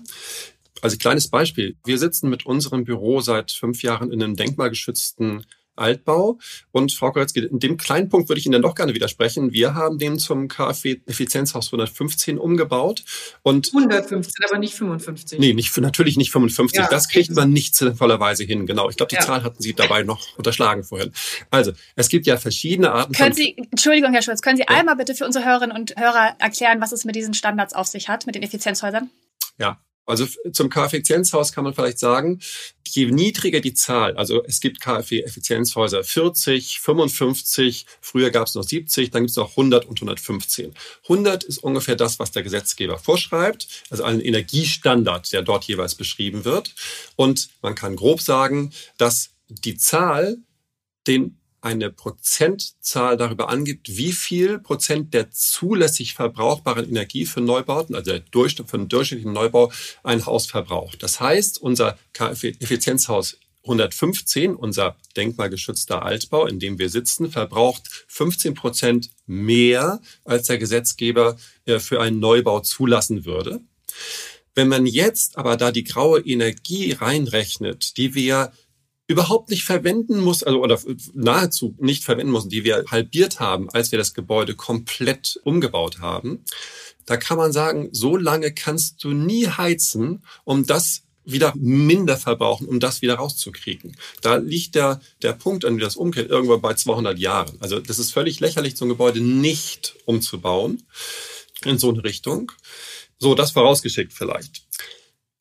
Also kleines Beispiel. Wir sitzen mit unserem Büro seit fünf Jahren in einem denkmalgeschützten Altbau. Und Frau Koretzki, in dem kleinen Punkt würde ich Ihnen doch gerne widersprechen. Wir haben den zum KfW Effizienzhaus 115 umgebaut. Und 115, aber nicht 55. Nee, nicht, natürlich nicht 55. Ja, das kriegt man nicht sinnvollerweise hin. Genau. Ich glaube, die ja. Zahl hatten Sie dabei noch unterschlagen vorhin. Also, es gibt ja verschiedene Arten können Sie, Entschuldigung, Herr Schulz, können Sie ja. einmal bitte für unsere Hörerinnen und Hörer erklären, was es mit diesen Standards auf sich hat, mit den Effizienzhäusern? Ja, also zum KfW-Effizienzhaus kann man vielleicht sagen, je niedriger die Zahl, also es gibt KfW-Effizienzhäuser 40, 55, früher gab es noch 70, dann gibt es noch 100 und 115. 100 ist ungefähr das, was der Gesetzgeber vorschreibt, also ein Energiestandard, der dort jeweils beschrieben wird. Und man kann grob sagen, dass die Zahl den eine Prozentzahl darüber angibt, wie viel Prozent der zulässig verbrauchbaren Energie für Neubauten, also für einen durchschnittlichen Neubau, ein Haus verbraucht. Das heißt, unser KfW-Effizienzhaus 115, unser denkmalgeschützter Altbau, in dem wir sitzen, verbraucht 15 Prozent mehr, als der Gesetzgeber äh, für einen Neubau zulassen würde. Wenn man jetzt aber da die graue Energie reinrechnet, die wir überhaupt nicht verwenden muss, also oder nahezu nicht verwenden müssen, die wir halbiert haben, als wir das Gebäude komplett umgebaut haben, da kann man sagen, so lange kannst du nie heizen, um das wieder minder verbrauchen, um das wieder rauszukriegen. Da liegt der, der Punkt, an dem das umkehrt, irgendwo bei 200 Jahren. Also das ist völlig lächerlich, so ein Gebäude nicht umzubauen in so eine Richtung. So, das vorausgeschickt vielleicht.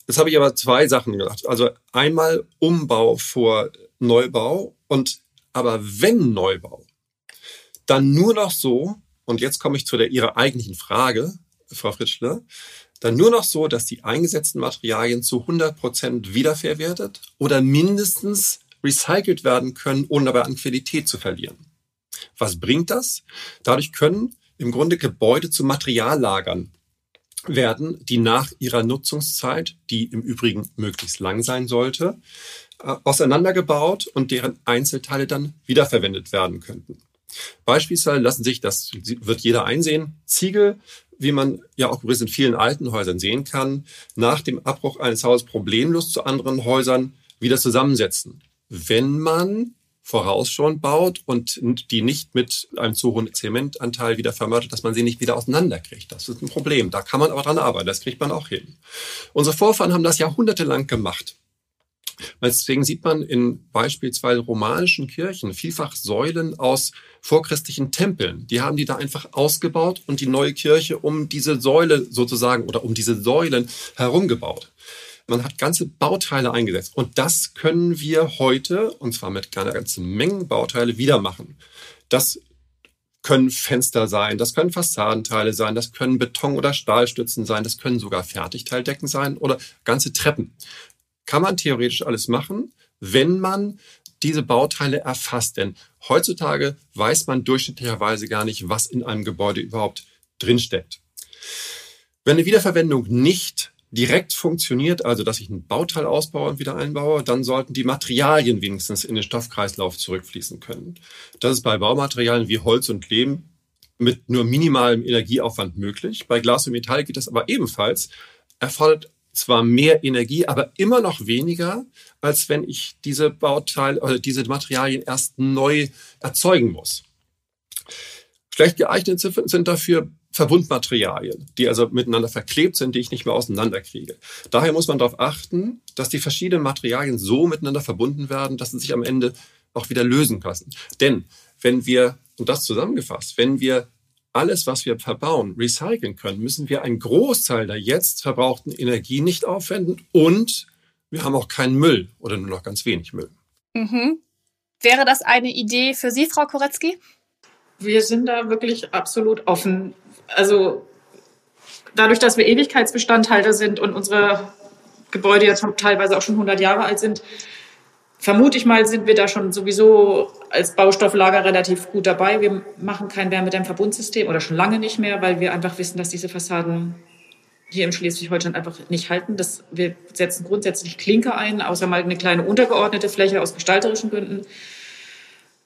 Jetzt habe ich aber zwei Sachen gedacht. Also einmal Umbau vor Neubau und aber wenn Neubau, dann nur noch so, und jetzt komme ich zu der Ihrer eigentlichen Frage, Frau Fritschle, dann nur noch so, dass die eingesetzten Materialien zu 100 Prozent wiederverwertet oder mindestens recycelt werden können, ohne dabei an Qualität zu verlieren. Was bringt das? Dadurch können im Grunde Gebäude zu Materiallagern werden, die nach ihrer Nutzungszeit, die im Übrigen möglichst lang sein sollte, äh, auseinandergebaut und deren Einzelteile dann wiederverwendet werden könnten. Beispielsweise lassen sich, das wird jeder einsehen, Ziegel wie man ja auch übrigens in vielen alten Häusern sehen kann, nach dem Abbruch eines Hauses problemlos zu anderen Häusern wieder zusammensetzen. Wenn man vorausschauend baut und die nicht mit einem zu hohen Zementanteil wieder vermörtet, dass man sie nicht wieder auseinanderkriegt. Das ist ein Problem. Da kann man aber dran arbeiten. Das kriegt man auch hin. Unsere Vorfahren haben das jahrhundertelang gemacht. Deswegen sieht man in beispielsweise romanischen Kirchen vielfach Säulen aus vorchristlichen Tempeln. Die haben die da einfach ausgebaut und die neue Kirche um diese Säule sozusagen oder um diese Säulen herumgebaut. Man hat ganze Bauteile eingesetzt. Und das können wir heute, und zwar mit einer ganzen Menge Bauteile, wieder machen. Das können Fenster sein, das können Fassadenteile sein, das können Beton- oder Stahlstützen sein, das können sogar Fertigteildecken sein oder ganze Treppen kann man theoretisch alles machen, wenn man diese Bauteile erfasst. Denn heutzutage weiß man durchschnittlicherweise gar nicht, was in einem Gebäude überhaupt drinsteckt. Wenn eine Wiederverwendung nicht direkt funktioniert, also dass ich ein Bauteil ausbaue und wieder einbaue, dann sollten die Materialien wenigstens in den Stoffkreislauf zurückfließen können. Das ist bei Baumaterialien wie Holz und Lehm mit nur minimalem Energieaufwand möglich. Bei Glas und Metall geht das aber ebenfalls, erfordert zwar mehr Energie, aber immer noch weniger, als wenn ich diese Bauteile oder diese Materialien erst neu erzeugen muss. Schlecht geeignet sind dafür Verbundmaterialien, die also miteinander verklebt sind, die ich nicht mehr auseinanderkriege. Daher muss man darauf achten, dass die verschiedenen Materialien so miteinander verbunden werden, dass sie sich am Ende auch wieder lösen lassen. Denn wenn wir, und das zusammengefasst, wenn wir alles, was wir verbauen, recyceln können, müssen wir einen Großteil der jetzt verbrauchten Energie nicht aufwenden und wir haben auch keinen Müll oder nur noch ganz wenig Müll. Mhm. Wäre das eine Idee für Sie, Frau Koretzky? Wir sind da wirklich absolut offen. Also dadurch, dass wir Ewigkeitsbestandhalter sind und unsere Gebäude jetzt teilweise auch schon 100 Jahre alt sind, vermute ich mal, sind wir da schon sowieso als Baustofflager relativ gut dabei. Wir machen kein Wärmedämmverbundsystem oder schon lange nicht mehr, weil wir einfach wissen, dass diese Fassaden hier im Schleswig-Holstein einfach nicht halten. Das, wir setzen grundsätzlich Klinker ein, außer mal eine kleine untergeordnete Fläche aus gestalterischen Gründen.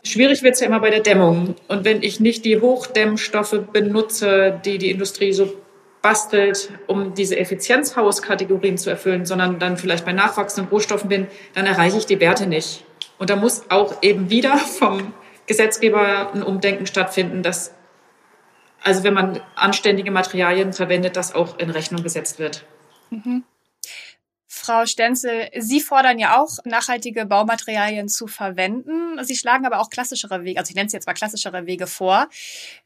Schwierig wird es ja immer bei der Dämmung. Und wenn ich nicht die Hochdämmstoffe benutze, die die Industrie so bastelt, um diese Effizienzhauskategorien zu erfüllen, sondern dann vielleicht bei nachwachsenden Rohstoffen bin, dann erreiche ich die Werte nicht. Und da muss auch eben wieder vom Gesetzgeber ein Umdenken stattfinden, dass also wenn man anständige Materialien verwendet, das auch in Rechnung gesetzt wird. Mhm. Frau Stenzel, Sie fordern ja auch, nachhaltige Baumaterialien zu verwenden. Sie schlagen aber auch klassischere Wege, also ich nenne es jetzt mal klassischere Wege vor,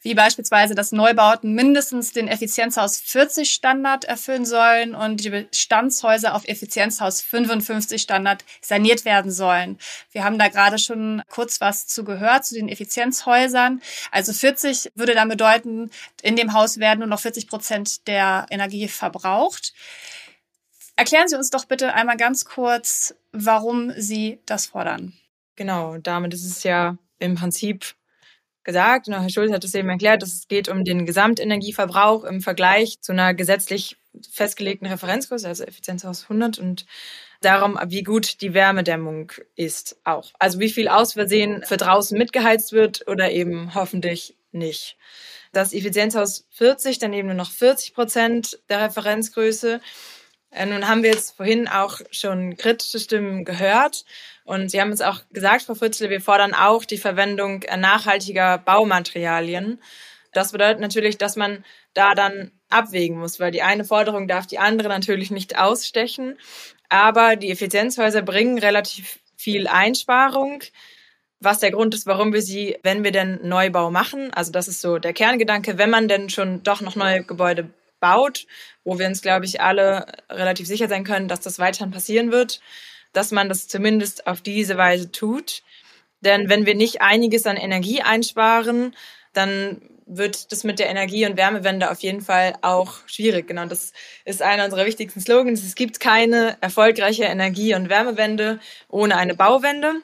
wie beispielsweise, dass Neubauten mindestens den Effizienzhaus 40 Standard erfüllen sollen und die Bestandshäuser auf Effizienzhaus 55 Standard saniert werden sollen. Wir haben da gerade schon kurz was zu gehört, zu den Effizienzhäusern. Also 40 würde dann bedeuten, in dem Haus werden nur noch 40 Prozent der Energie verbraucht. Erklären Sie uns doch bitte einmal ganz kurz, warum Sie das fordern. Genau, damit ist es ja im Prinzip gesagt, und Herr Schulz hat es eben erklärt, dass es geht um den Gesamtenergieverbrauch im Vergleich zu einer gesetzlich festgelegten Referenzgröße, also Effizienzhaus 100 und darum, wie gut die Wärmedämmung ist auch. Also wie viel aus Versehen für draußen mitgeheizt wird oder eben hoffentlich nicht. Das Effizienzhaus 40, dann eben nur noch 40 Prozent der Referenzgröße. Äh, nun haben wir jetzt vorhin auch schon kritische Stimmen gehört. Und Sie haben es auch gesagt, Frau Fritzle, wir fordern auch die Verwendung nachhaltiger Baumaterialien. Das bedeutet natürlich, dass man da dann abwägen muss, weil die eine Forderung darf die andere natürlich nicht ausstechen. Aber die Effizienzhäuser bringen relativ viel Einsparung, was der Grund ist, warum wir sie, wenn wir denn Neubau machen, also das ist so der Kerngedanke, wenn man denn schon doch noch neue Gebäude baut, wo wir uns, glaube ich, alle relativ sicher sein können, dass das weiterhin passieren wird, dass man das zumindest auf diese Weise tut. Denn wenn wir nicht einiges an Energie einsparen, dann wird das mit der Energie- und Wärmewende auf jeden Fall auch schwierig. Genau, das ist einer unserer wichtigsten Slogans. Es gibt keine erfolgreiche Energie- und Wärmewende ohne eine Bauwende.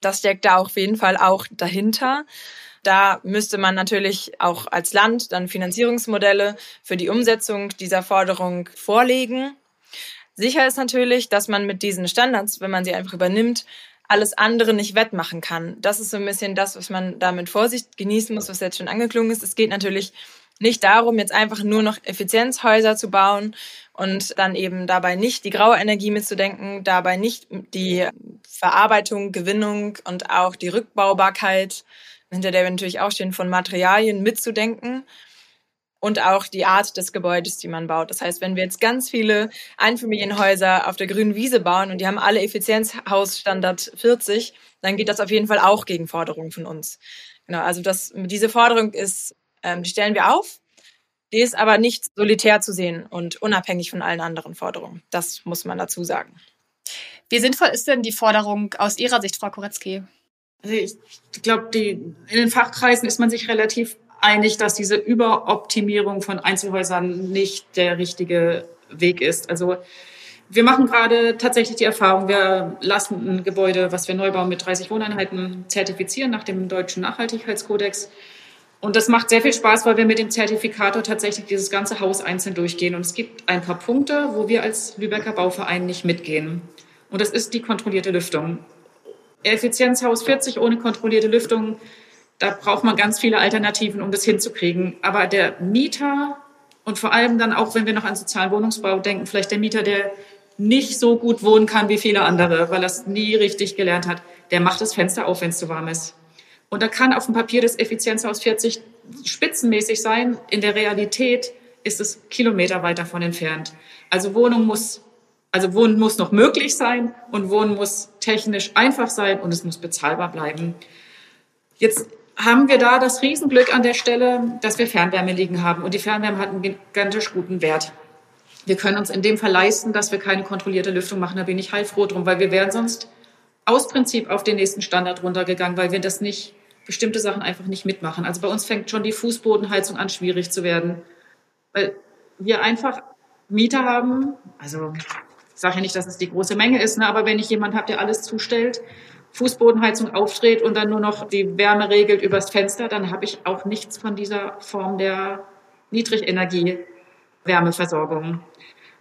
Das steckt da auf jeden Fall auch dahinter. Da müsste man natürlich auch als Land dann Finanzierungsmodelle für die Umsetzung dieser Forderung vorlegen. Sicher ist natürlich, dass man mit diesen Standards, wenn man sie einfach übernimmt, alles andere nicht wettmachen kann. Das ist so ein bisschen das, was man da mit Vorsicht genießen muss, was jetzt schon angeklungen ist. Es geht natürlich nicht darum, jetzt einfach nur noch Effizienzhäuser zu bauen und dann eben dabei nicht die graue Energie mitzudenken, dabei nicht die Verarbeitung, Gewinnung und auch die Rückbaubarkeit, hinter der wir natürlich auch stehen, von Materialien mitzudenken, und auch die Art des Gebäudes, die man baut. Das heißt, wenn wir jetzt ganz viele Einfamilienhäuser auf der grünen Wiese bauen und die haben alle Effizienzhausstandard 40, dann geht das auf jeden Fall auch gegen Forderungen von uns. Genau, also das, diese Forderung ist, ähm, die stellen wir auf. Die ist aber nicht solitär zu sehen und unabhängig von allen anderen Forderungen. Das muss man dazu sagen. Wie sinnvoll ist denn die Forderung aus Ihrer Sicht, Frau Koretzky? Also ich glaube, in den Fachkreisen ist man sich relativ einig, dass diese Überoptimierung von Einzelhäusern nicht der richtige Weg ist. Also wir machen gerade tatsächlich die Erfahrung, wir lassen ein Gebäude, was wir neu bauen, mit 30 Wohneinheiten zertifizieren nach dem deutschen Nachhaltigkeitskodex. Und das macht sehr viel Spaß, weil wir mit dem Zertifikator tatsächlich dieses ganze Haus einzeln durchgehen. Und es gibt ein paar Punkte, wo wir als Lübecker Bauverein nicht mitgehen. Und das ist die kontrollierte Lüftung. Effizienzhaus 40 ohne kontrollierte Lüftung da braucht man ganz viele Alternativen, um das hinzukriegen. Aber der Mieter und vor allem dann auch, wenn wir noch an sozialen Wohnungsbau denken, vielleicht der Mieter, der nicht so gut wohnen kann wie viele andere, weil er es nie richtig gelernt hat, der macht das Fenster auf, wenn es zu warm ist. Und da kann auf dem Papier das Effizienzhaus 40 spitzenmäßig sein. In der Realität ist es Kilometer weit davon entfernt. Also Wohnung muss, also Wohnen muss noch möglich sein und Wohnen muss technisch einfach sein und es muss bezahlbar bleiben. Jetzt haben wir da das Riesenglück an der Stelle, dass wir Fernwärme liegen haben. Und die Fernwärme hat einen gigantisch guten Wert. Wir können uns in dem Fall leisten, dass wir keine kontrollierte Lüftung machen. Da bin ich heilfroh drum, weil wir wären sonst aus Prinzip auf den nächsten Standard runtergegangen, weil wir das nicht, bestimmte Sachen einfach nicht mitmachen. Also bei uns fängt schon die Fußbodenheizung an, schwierig zu werden. Weil wir einfach Mieter haben, also ich sage ja nicht, dass es die große Menge ist, ne, aber wenn ich jemand habe, der alles zustellt, Fußbodenheizung aufdreht und dann nur noch die Wärme regelt übers Fenster, dann habe ich auch nichts von dieser Form der Niedrigenergie-Wärmeversorgung.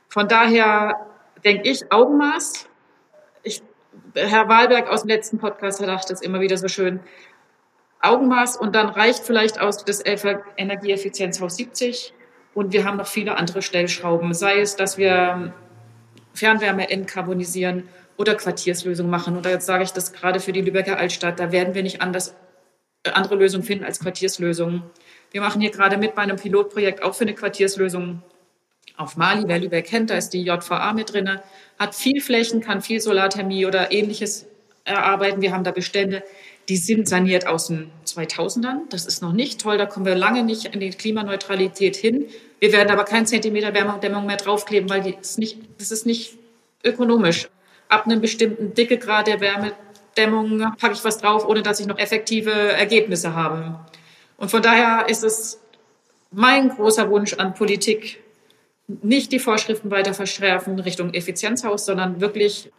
Von daher denke ich Augenmaß. Ich, Herr Wahlberg aus dem letzten Podcast sagt das immer wieder so schön. Augenmaß und dann reicht vielleicht aus das Energieeffizienzhaus 70 und wir haben noch viele andere Stellschrauben, sei es, dass wir Fernwärme entkarbonisieren oder Quartierslösungen machen. Und da jetzt sage ich das gerade für die Lübecker Altstadt, da werden wir nicht anders, äh, andere Lösungen finden als Quartierslösungen. Wir machen hier gerade mit bei einem Pilotprojekt auch für eine Quartierslösung auf Mali. Wer Lübeck kennt, da ist die JVA mit drinne, hat viel Flächen, kann viel Solarthermie oder ähnliches erarbeiten. Wir haben da Bestände, die sind saniert aus den 2000ern. Das ist noch nicht toll, da kommen wir lange nicht in die Klimaneutralität hin. Wir werden aber keinen Zentimeter Wärmedämmung mehr draufkleben, weil ist nicht, das ist nicht ökonomisch ab einem bestimmten Dickegrad der Wärmedämmung packe ich was drauf, ohne dass ich noch effektive Ergebnisse habe. Und von daher ist es mein großer Wunsch an Politik, nicht die Vorschriften weiter verschärfen Richtung Effizienzhaus, sondern wirklich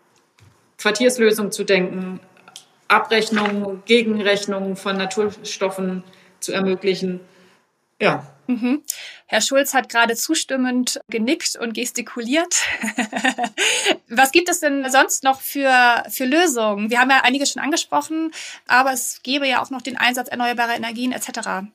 Quartierslösungen zu denken, Abrechnungen, Gegenrechnungen von Naturstoffen zu ermöglichen Ja. Mhm. Herr Schulz hat gerade zustimmend genickt und gestikuliert. Was gibt es denn sonst noch für, für Lösungen? Wir haben ja einige schon angesprochen, aber es gäbe ja auch noch den Einsatz erneuerbarer Energien etc.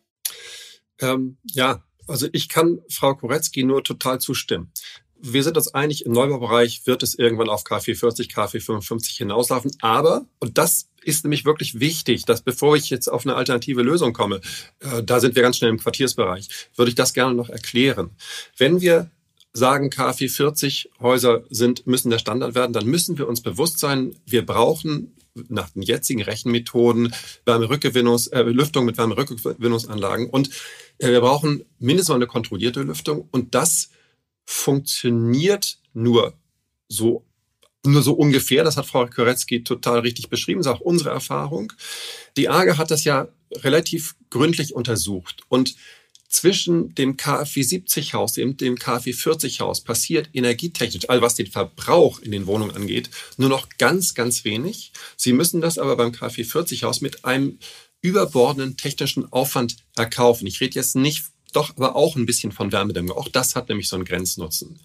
Ähm, ja, also ich kann Frau Koretzki nur total zustimmen. Wir sind uns einig, im Neubaubereich wird es irgendwann auf KfW40, KfW55 hinauslaufen. Aber, und das ist nämlich wirklich wichtig, dass bevor ich jetzt auf eine alternative Lösung komme, äh, da sind wir ganz schnell im Quartiersbereich, würde ich das gerne noch erklären. Wenn wir sagen, KfW 40 Häuser sind, müssen der Standard werden, dann müssen wir uns bewusst sein, wir brauchen nach den jetzigen Rechenmethoden Wärmerückgewinnungs, äh, Lüftung mit Wärmerückgewinnungsanlagen und äh, wir brauchen mindestens mal eine kontrollierte Lüftung und das funktioniert nur so nur so ungefähr, das hat Frau Koretzky total richtig beschrieben, ist auch unsere Erfahrung. Die AGE hat das ja relativ gründlich untersucht und zwischen dem KfW 70 Haus und dem KfW 40 Haus passiert energietechnisch, also was den Verbrauch in den Wohnungen angeht, nur noch ganz, ganz wenig. Sie müssen das aber beim KfW 40 Haus mit einem überbordenden technischen Aufwand erkaufen. Ich rede jetzt nicht doch aber auch ein bisschen von Wärmedämmung. Auch das hat nämlich so einen Grenznutzen.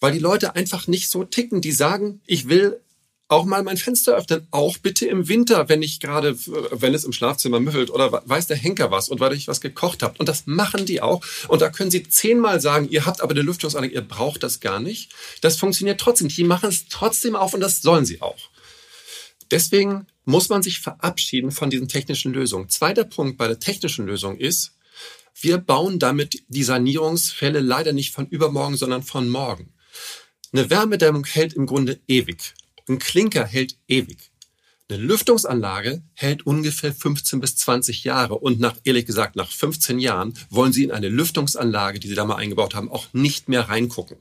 Weil die Leute einfach nicht so ticken. Die sagen, ich will auch mal mein Fenster öffnen, auch bitte im Winter, wenn ich gerade, wenn es im Schlafzimmer müffelt oder weiß der Henker was und weil ich was gekocht habe. Und das machen die auch. Und da können sie zehnmal sagen, ihr habt aber eine Lüftungsanlage, ihr braucht das gar nicht. Das funktioniert trotzdem. Die machen es trotzdem auf und das sollen sie auch. Deswegen muss man sich verabschieden von diesen technischen Lösungen. Zweiter Punkt bei der technischen Lösung ist, wir bauen damit die Sanierungsfälle leider nicht von übermorgen, sondern von morgen. Eine Wärmedämmung hält im Grunde ewig. Ein Klinker hält ewig. Eine Lüftungsanlage hält ungefähr 15 bis 20 Jahre und nach, ehrlich gesagt, nach 15 Jahren wollen Sie in eine Lüftungsanlage, die Sie da mal eingebaut haben, auch nicht mehr reingucken.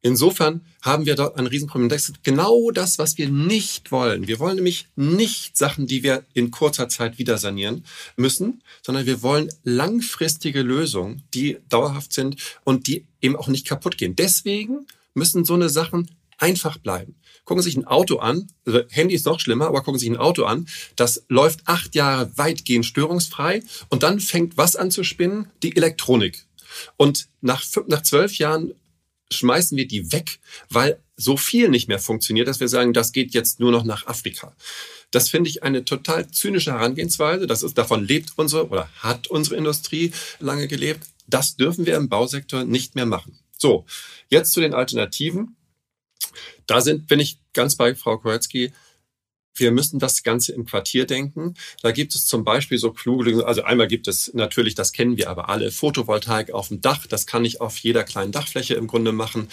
Insofern haben wir dort ein Riesenproblem. Das ist genau das, was wir nicht wollen. Wir wollen nämlich nicht Sachen, die wir in kurzer Zeit wieder sanieren müssen, sondern wir wollen langfristige Lösungen, die dauerhaft sind und die eben auch nicht kaputt gehen. Deswegen müssen so eine Sachen einfach bleiben. Gucken Sie sich ein Auto an, also Handy ist noch schlimmer, aber gucken Sie sich ein Auto an, das läuft acht Jahre weitgehend störungsfrei und dann fängt was an zu spinnen? Die Elektronik. Und nach, nach zwölf Jahren schmeißen wir die weg, weil so viel nicht mehr funktioniert, dass wir sagen, das geht jetzt nur noch nach Afrika. Das finde ich eine total zynische Herangehensweise. Das ist, davon lebt unsere oder hat unsere Industrie lange gelebt. Das dürfen wir im Bausektor nicht mehr machen. So, jetzt zu den Alternativen. Da sind, bin ich ganz bei Frau Koretzky, wir müssen das Ganze im Quartier denken. Da gibt es zum Beispiel so kluge, also einmal gibt es natürlich, das kennen wir aber alle, Photovoltaik auf dem Dach. Das kann ich auf jeder kleinen Dachfläche im Grunde machen.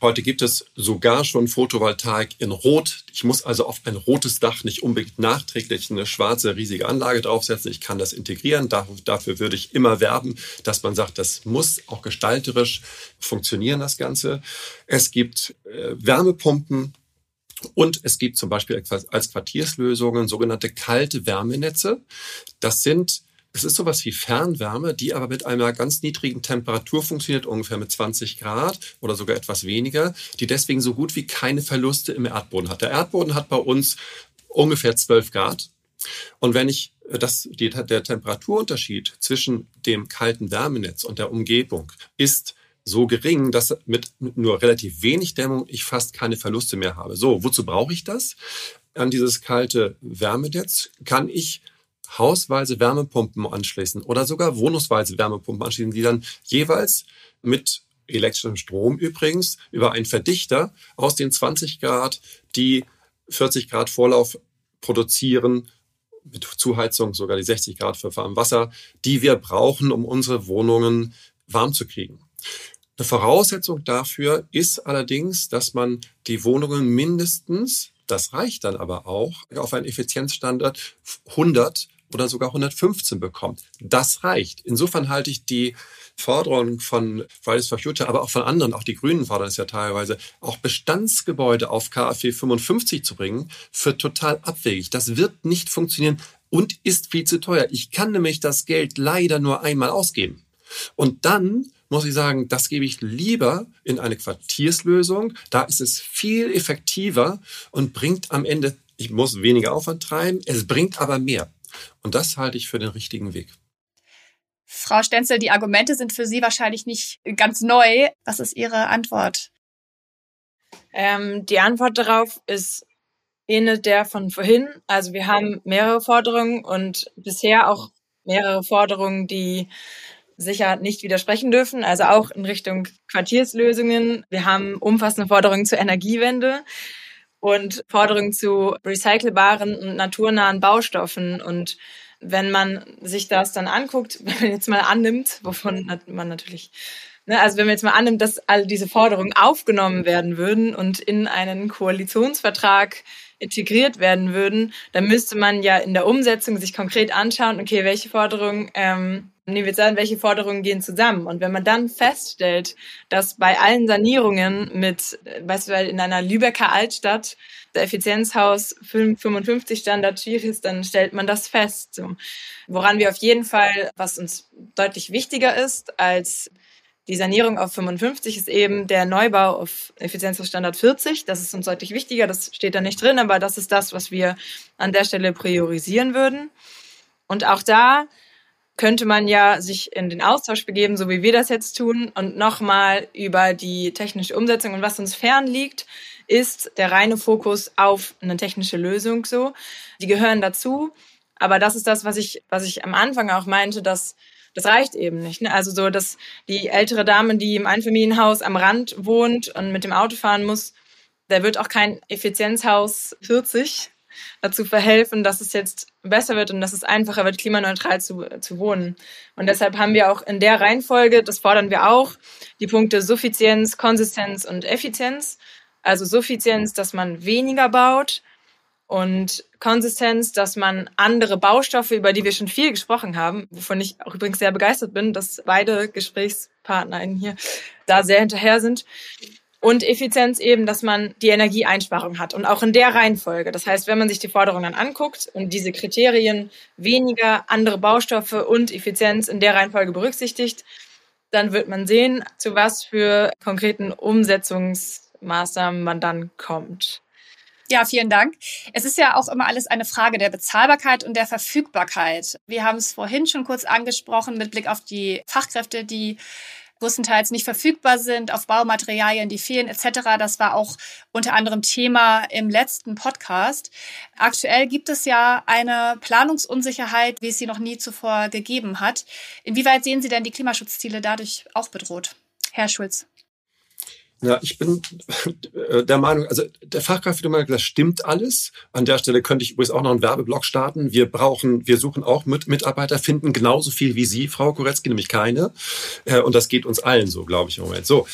Heute gibt es sogar schon Photovoltaik in Rot. Ich muss also auf ein rotes Dach nicht unbedingt nachträglich eine schwarze riesige Anlage draufsetzen. Ich kann das integrieren. Dafür würde ich immer werben, dass man sagt, das muss auch gestalterisch funktionieren, das Ganze. Es gibt äh, Wärmepumpen, und es gibt zum Beispiel als Quartierslösungen sogenannte kalte Wärmenetze. Das sind es ist sowas wie Fernwärme, die aber mit einer ganz niedrigen Temperatur funktioniert, ungefähr mit 20 Grad oder sogar etwas weniger, die deswegen so gut wie keine Verluste im Erdboden hat. Der Erdboden hat bei uns ungefähr 12 Grad. Und wenn ich das, die, der Temperaturunterschied zwischen dem kalten Wärmenetz und der Umgebung ist so gering, dass mit nur relativ wenig Dämmung ich fast keine Verluste mehr habe. So, wozu brauche ich das? An dieses kalte Wärmenetz kann ich hausweise Wärmepumpen anschließen oder sogar wohnungsweise Wärmepumpen anschließen, die dann jeweils mit elektrischem Strom übrigens über einen Verdichter aus den 20 Grad die 40 Grad Vorlauf produzieren mit Zuheizung sogar die 60 Grad für warmes Wasser, die wir brauchen, um unsere Wohnungen warm zu kriegen. Eine Voraussetzung dafür ist allerdings, dass man die Wohnungen mindestens, das reicht dann aber auch, auf einen Effizienzstandard 100 oder sogar 115 bekommt. Das reicht. Insofern halte ich die Forderung von Fridays for Future, aber auch von anderen, auch die Grünen fordern es ja teilweise, auch Bestandsgebäude auf KfW 55 zu bringen, für total abwegig. Das wird nicht funktionieren und ist viel zu teuer. Ich kann nämlich das Geld leider nur einmal ausgeben. Und dann muss ich sagen, das gebe ich lieber in eine Quartierslösung. Da ist es viel effektiver und bringt am Ende, ich muss weniger Aufwand treiben, es bringt aber mehr. Und das halte ich für den richtigen Weg. Frau Stenzel, die Argumente sind für Sie wahrscheinlich nicht ganz neu. Was ist Ihre Antwort? Ähm, die Antwort darauf ist ähnelt der von vorhin. Also wir haben mehrere Forderungen und bisher auch mehrere Forderungen, die sicher nicht widersprechen dürfen, also auch in Richtung Quartierslösungen. Wir haben umfassende Forderungen zur Energiewende und Forderungen zu recycelbaren und naturnahen Baustoffen und wenn man sich das dann anguckt, wenn man jetzt mal annimmt, wovon man natürlich, ne, also wenn man jetzt mal annimmt, dass all diese Forderungen aufgenommen werden würden und in einen Koalitionsvertrag integriert werden würden, dann müsste man ja in der Umsetzung sich konkret anschauen, okay, welche Forderungen, ähm, nehmen wir an, welche Forderungen gehen zusammen. Und wenn man dann feststellt, dass bei allen Sanierungen mit, beispielsweise in einer Lübecker Altstadt der Effizienzhaus 55 Standard schwierig ist, dann stellt man das fest. Woran wir auf jeden Fall, was uns deutlich wichtiger ist als die Sanierung auf 55 ist eben der Neubau auf Effizienzhausstandard 40. Das ist uns deutlich wichtiger. Das steht da nicht drin, aber das ist das, was wir an der Stelle priorisieren würden. Und auch da könnte man ja sich in den Austausch begeben, so wie wir das jetzt tun, und nochmal über die technische Umsetzung und was uns fern liegt, ist der reine Fokus auf eine technische Lösung so. Die gehören dazu. Aber das ist das, was ich, was ich am Anfang auch meinte, dass das reicht eben nicht. Ne? Also so, dass die ältere Dame, die im Einfamilienhaus am Rand wohnt und mit dem Auto fahren muss, der wird auch kein Effizienzhaus 40 dazu verhelfen, dass es jetzt besser wird und dass es einfacher wird, klimaneutral zu, zu wohnen. Und deshalb haben wir auch in der Reihenfolge, das fordern wir auch, die Punkte Suffizienz, Konsistenz und Effizienz. Also Suffizienz, dass man weniger baut und Konsistenz, dass man andere Baustoffe, über die wir schon viel gesprochen haben, wovon ich auch übrigens sehr begeistert bin, dass beide GesprächspartnerInnen hier da sehr hinterher sind, und Effizienz eben, dass man die Energieeinsparung hat und auch in der Reihenfolge. Das heißt, wenn man sich die Forderungen dann anguckt und diese Kriterien weniger andere Baustoffe und Effizienz in der Reihenfolge berücksichtigt, dann wird man sehen, zu was für konkreten Umsetzungsmaßnahmen man dann kommt. Ja, vielen Dank. Es ist ja auch immer alles eine Frage der Bezahlbarkeit und der Verfügbarkeit. Wir haben es vorhin schon kurz angesprochen mit Blick auf die Fachkräfte, die größtenteils nicht verfügbar sind, auf Baumaterialien, die fehlen etc. Das war auch unter anderem Thema im letzten Podcast. Aktuell gibt es ja eine Planungsunsicherheit, wie es sie noch nie zuvor gegeben hat. Inwieweit sehen Sie denn die Klimaschutzziele dadurch auch bedroht? Herr Schulz. Ja, ich bin äh, der Meinung, also der Fachkräftemangel, das stimmt alles. An der Stelle könnte ich übrigens auch noch einen Werbeblock starten. Wir brauchen, wir suchen auch mit Mitarbeiter, finden genauso viel wie Sie, Frau Koretzki, nämlich keine. Äh, und das geht uns allen so, glaube ich im Moment. So.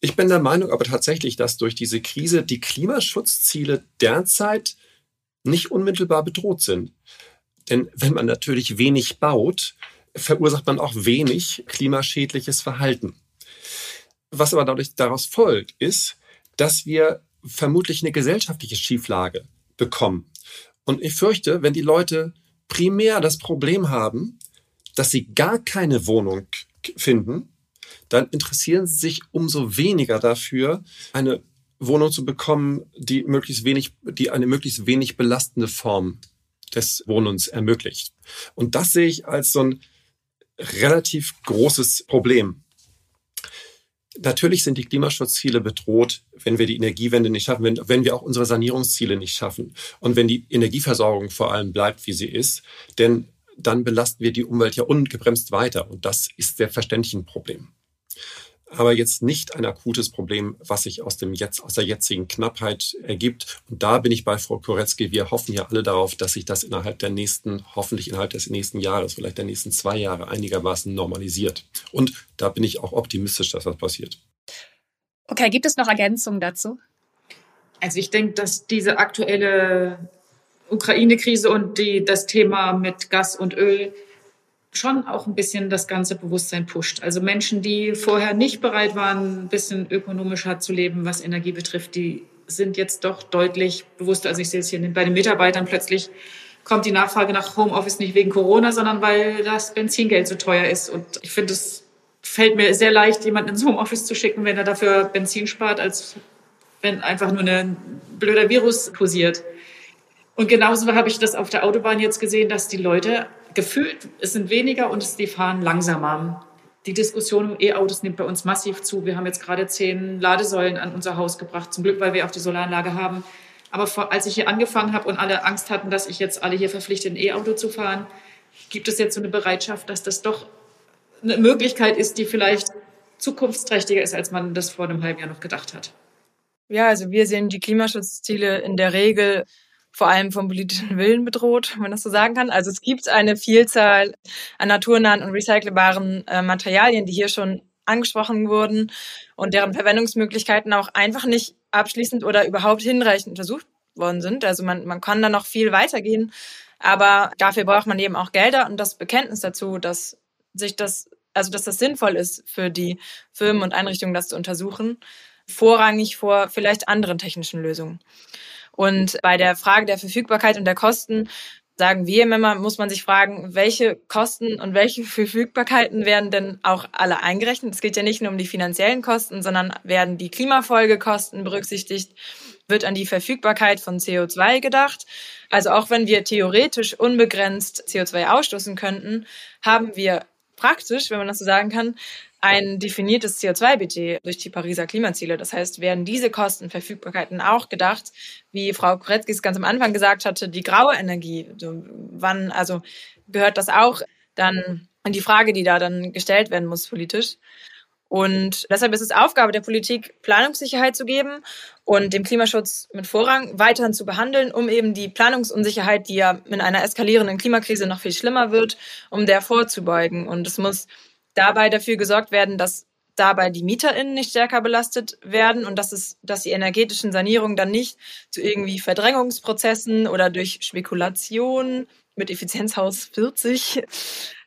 Ich bin der Meinung aber tatsächlich, dass durch diese Krise die Klimaschutzziele derzeit nicht unmittelbar bedroht sind. Denn wenn man natürlich wenig baut, verursacht man auch wenig klimaschädliches Verhalten. Was aber dadurch daraus folgt, ist, dass wir vermutlich eine gesellschaftliche Schieflage bekommen. Und ich fürchte, wenn die Leute primär das Problem haben, dass sie gar keine Wohnung finden, dann interessieren sie sich umso weniger dafür, eine Wohnung zu bekommen, die möglichst wenig, die eine möglichst wenig belastende Form des Wohnens ermöglicht. Und das sehe ich als so ein relativ großes Problem. Natürlich sind die Klimaschutzziele bedroht, wenn wir die Energiewende nicht schaffen, wenn, wenn wir auch unsere Sanierungsziele nicht schaffen und wenn die Energieversorgung vor allem bleibt, wie sie ist. Denn dann belasten wir die Umwelt ja ungebremst weiter und das ist selbstverständlich ein Problem aber jetzt nicht ein akutes Problem, was sich aus, dem jetzt, aus der jetzigen Knappheit ergibt. Und da bin ich bei Frau Koretzki. Wir hoffen ja alle darauf, dass sich das innerhalb der nächsten, hoffentlich innerhalb des nächsten Jahres, vielleicht der nächsten zwei Jahre einigermaßen normalisiert. Und da bin ich auch optimistisch, dass das passiert. Okay, gibt es noch Ergänzungen dazu? Also ich denke, dass diese aktuelle Ukraine-Krise und die, das Thema mit Gas und Öl schon auch ein bisschen das ganze Bewusstsein pusht. Also Menschen, die vorher nicht bereit waren, ein bisschen ökonomischer zu leben, was Energie betrifft, die sind jetzt doch deutlich bewusster. Also ich sehe es hier bei den Mitarbeitern plötzlich kommt die Nachfrage nach Homeoffice nicht wegen Corona, sondern weil das Benzingeld so teuer ist. Und ich finde, es fällt mir sehr leicht, jemanden ins Homeoffice zu schicken, wenn er dafür Benzin spart, als wenn einfach nur ein blöder Virus kursiert. Und genauso habe ich das auf der Autobahn jetzt gesehen, dass die Leute gefühlt, es sind weniger und die fahren langsamer. Die Diskussion um E-Autos nimmt bei uns massiv zu. Wir haben jetzt gerade zehn Ladesäulen an unser Haus gebracht, zum Glück, weil wir auch die Solaranlage haben. Aber vor, als ich hier angefangen habe und alle Angst hatten, dass ich jetzt alle hier verpflichte, ein E-Auto zu fahren, gibt es jetzt so eine Bereitschaft, dass das doch eine Möglichkeit ist, die vielleicht zukunftsträchtiger ist, als man das vor einem halben Jahr noch gedacht hat. Ja, also wir sehen die Klimaschutzziele in der Regel vor allem vom politischen Willen bedroht, wenn man das so sagen kann. Also es gibt eine Vielzahl an naturnahen und recycelbaren äh, Materialien, die hier schon angesprochen wurden und deren Verwendungsmöglichkeiten auch einfach nicht abschließend oder überhaupt hinreichend untersucht worden sind. Also man, man kann da noch viel weitergehen, aber dafür braucht man eben auch Gelder und das Bekenntnis dazu, dass sich das, also dass das sinnvoll ist für die Firmen und Einrichtungen, das zu untersuchen, vorrangig vor vielleicht anderen technischen Lösungen. Und bei der Frage der Verfügbarkeit und der Kosten sagen wir immer, muss man sich fragen, welche Kosten und welche Verfügbarkeiten werden denn auch alle eingerechnet? Es geht ja nicht nur um die finanziellen Kosten, sondern werden die Klimafolgekosten berücksichtigt, wird an die Verfügbarkeit von CO2 gedacht. Also auch wenn wir theoretisch unbegrenzt CO2 ausstoßen könnten, haben wir praktisch, wenn man das so sagen kann, ein definiertes CO2-Budget durch die Pariser Klimaziele. Das heißt, werden diese Kostenverfügbarkeiten auch gedacht, wie Frau Koretzki es ganz am Anfang gesagt hatte, die graue Energie. Wann, also gehört das auch dann an die Frage, die da dann gestellt werden muss politisch. Und deshalb ist es Aufgabe der Politik, Planungssicherheit zu geben und dem Klimaschutz mit Vorrang weiterhin zu behandeln, um eben die Planungsunsicherheit, die ja in einer eskalierenden Klimakrise noch viel schlimmer wird, um der vorzubeugen. Und es muss dabei dafür gesorgt werden, dass dabei die MieterInnen nicht stärker belastet werden und dass es, dass die energetischen Sanierungen dann nicht zu irgendwie Verdrängungsprozessen oder durch Spekulation mit Effizienzhaus 40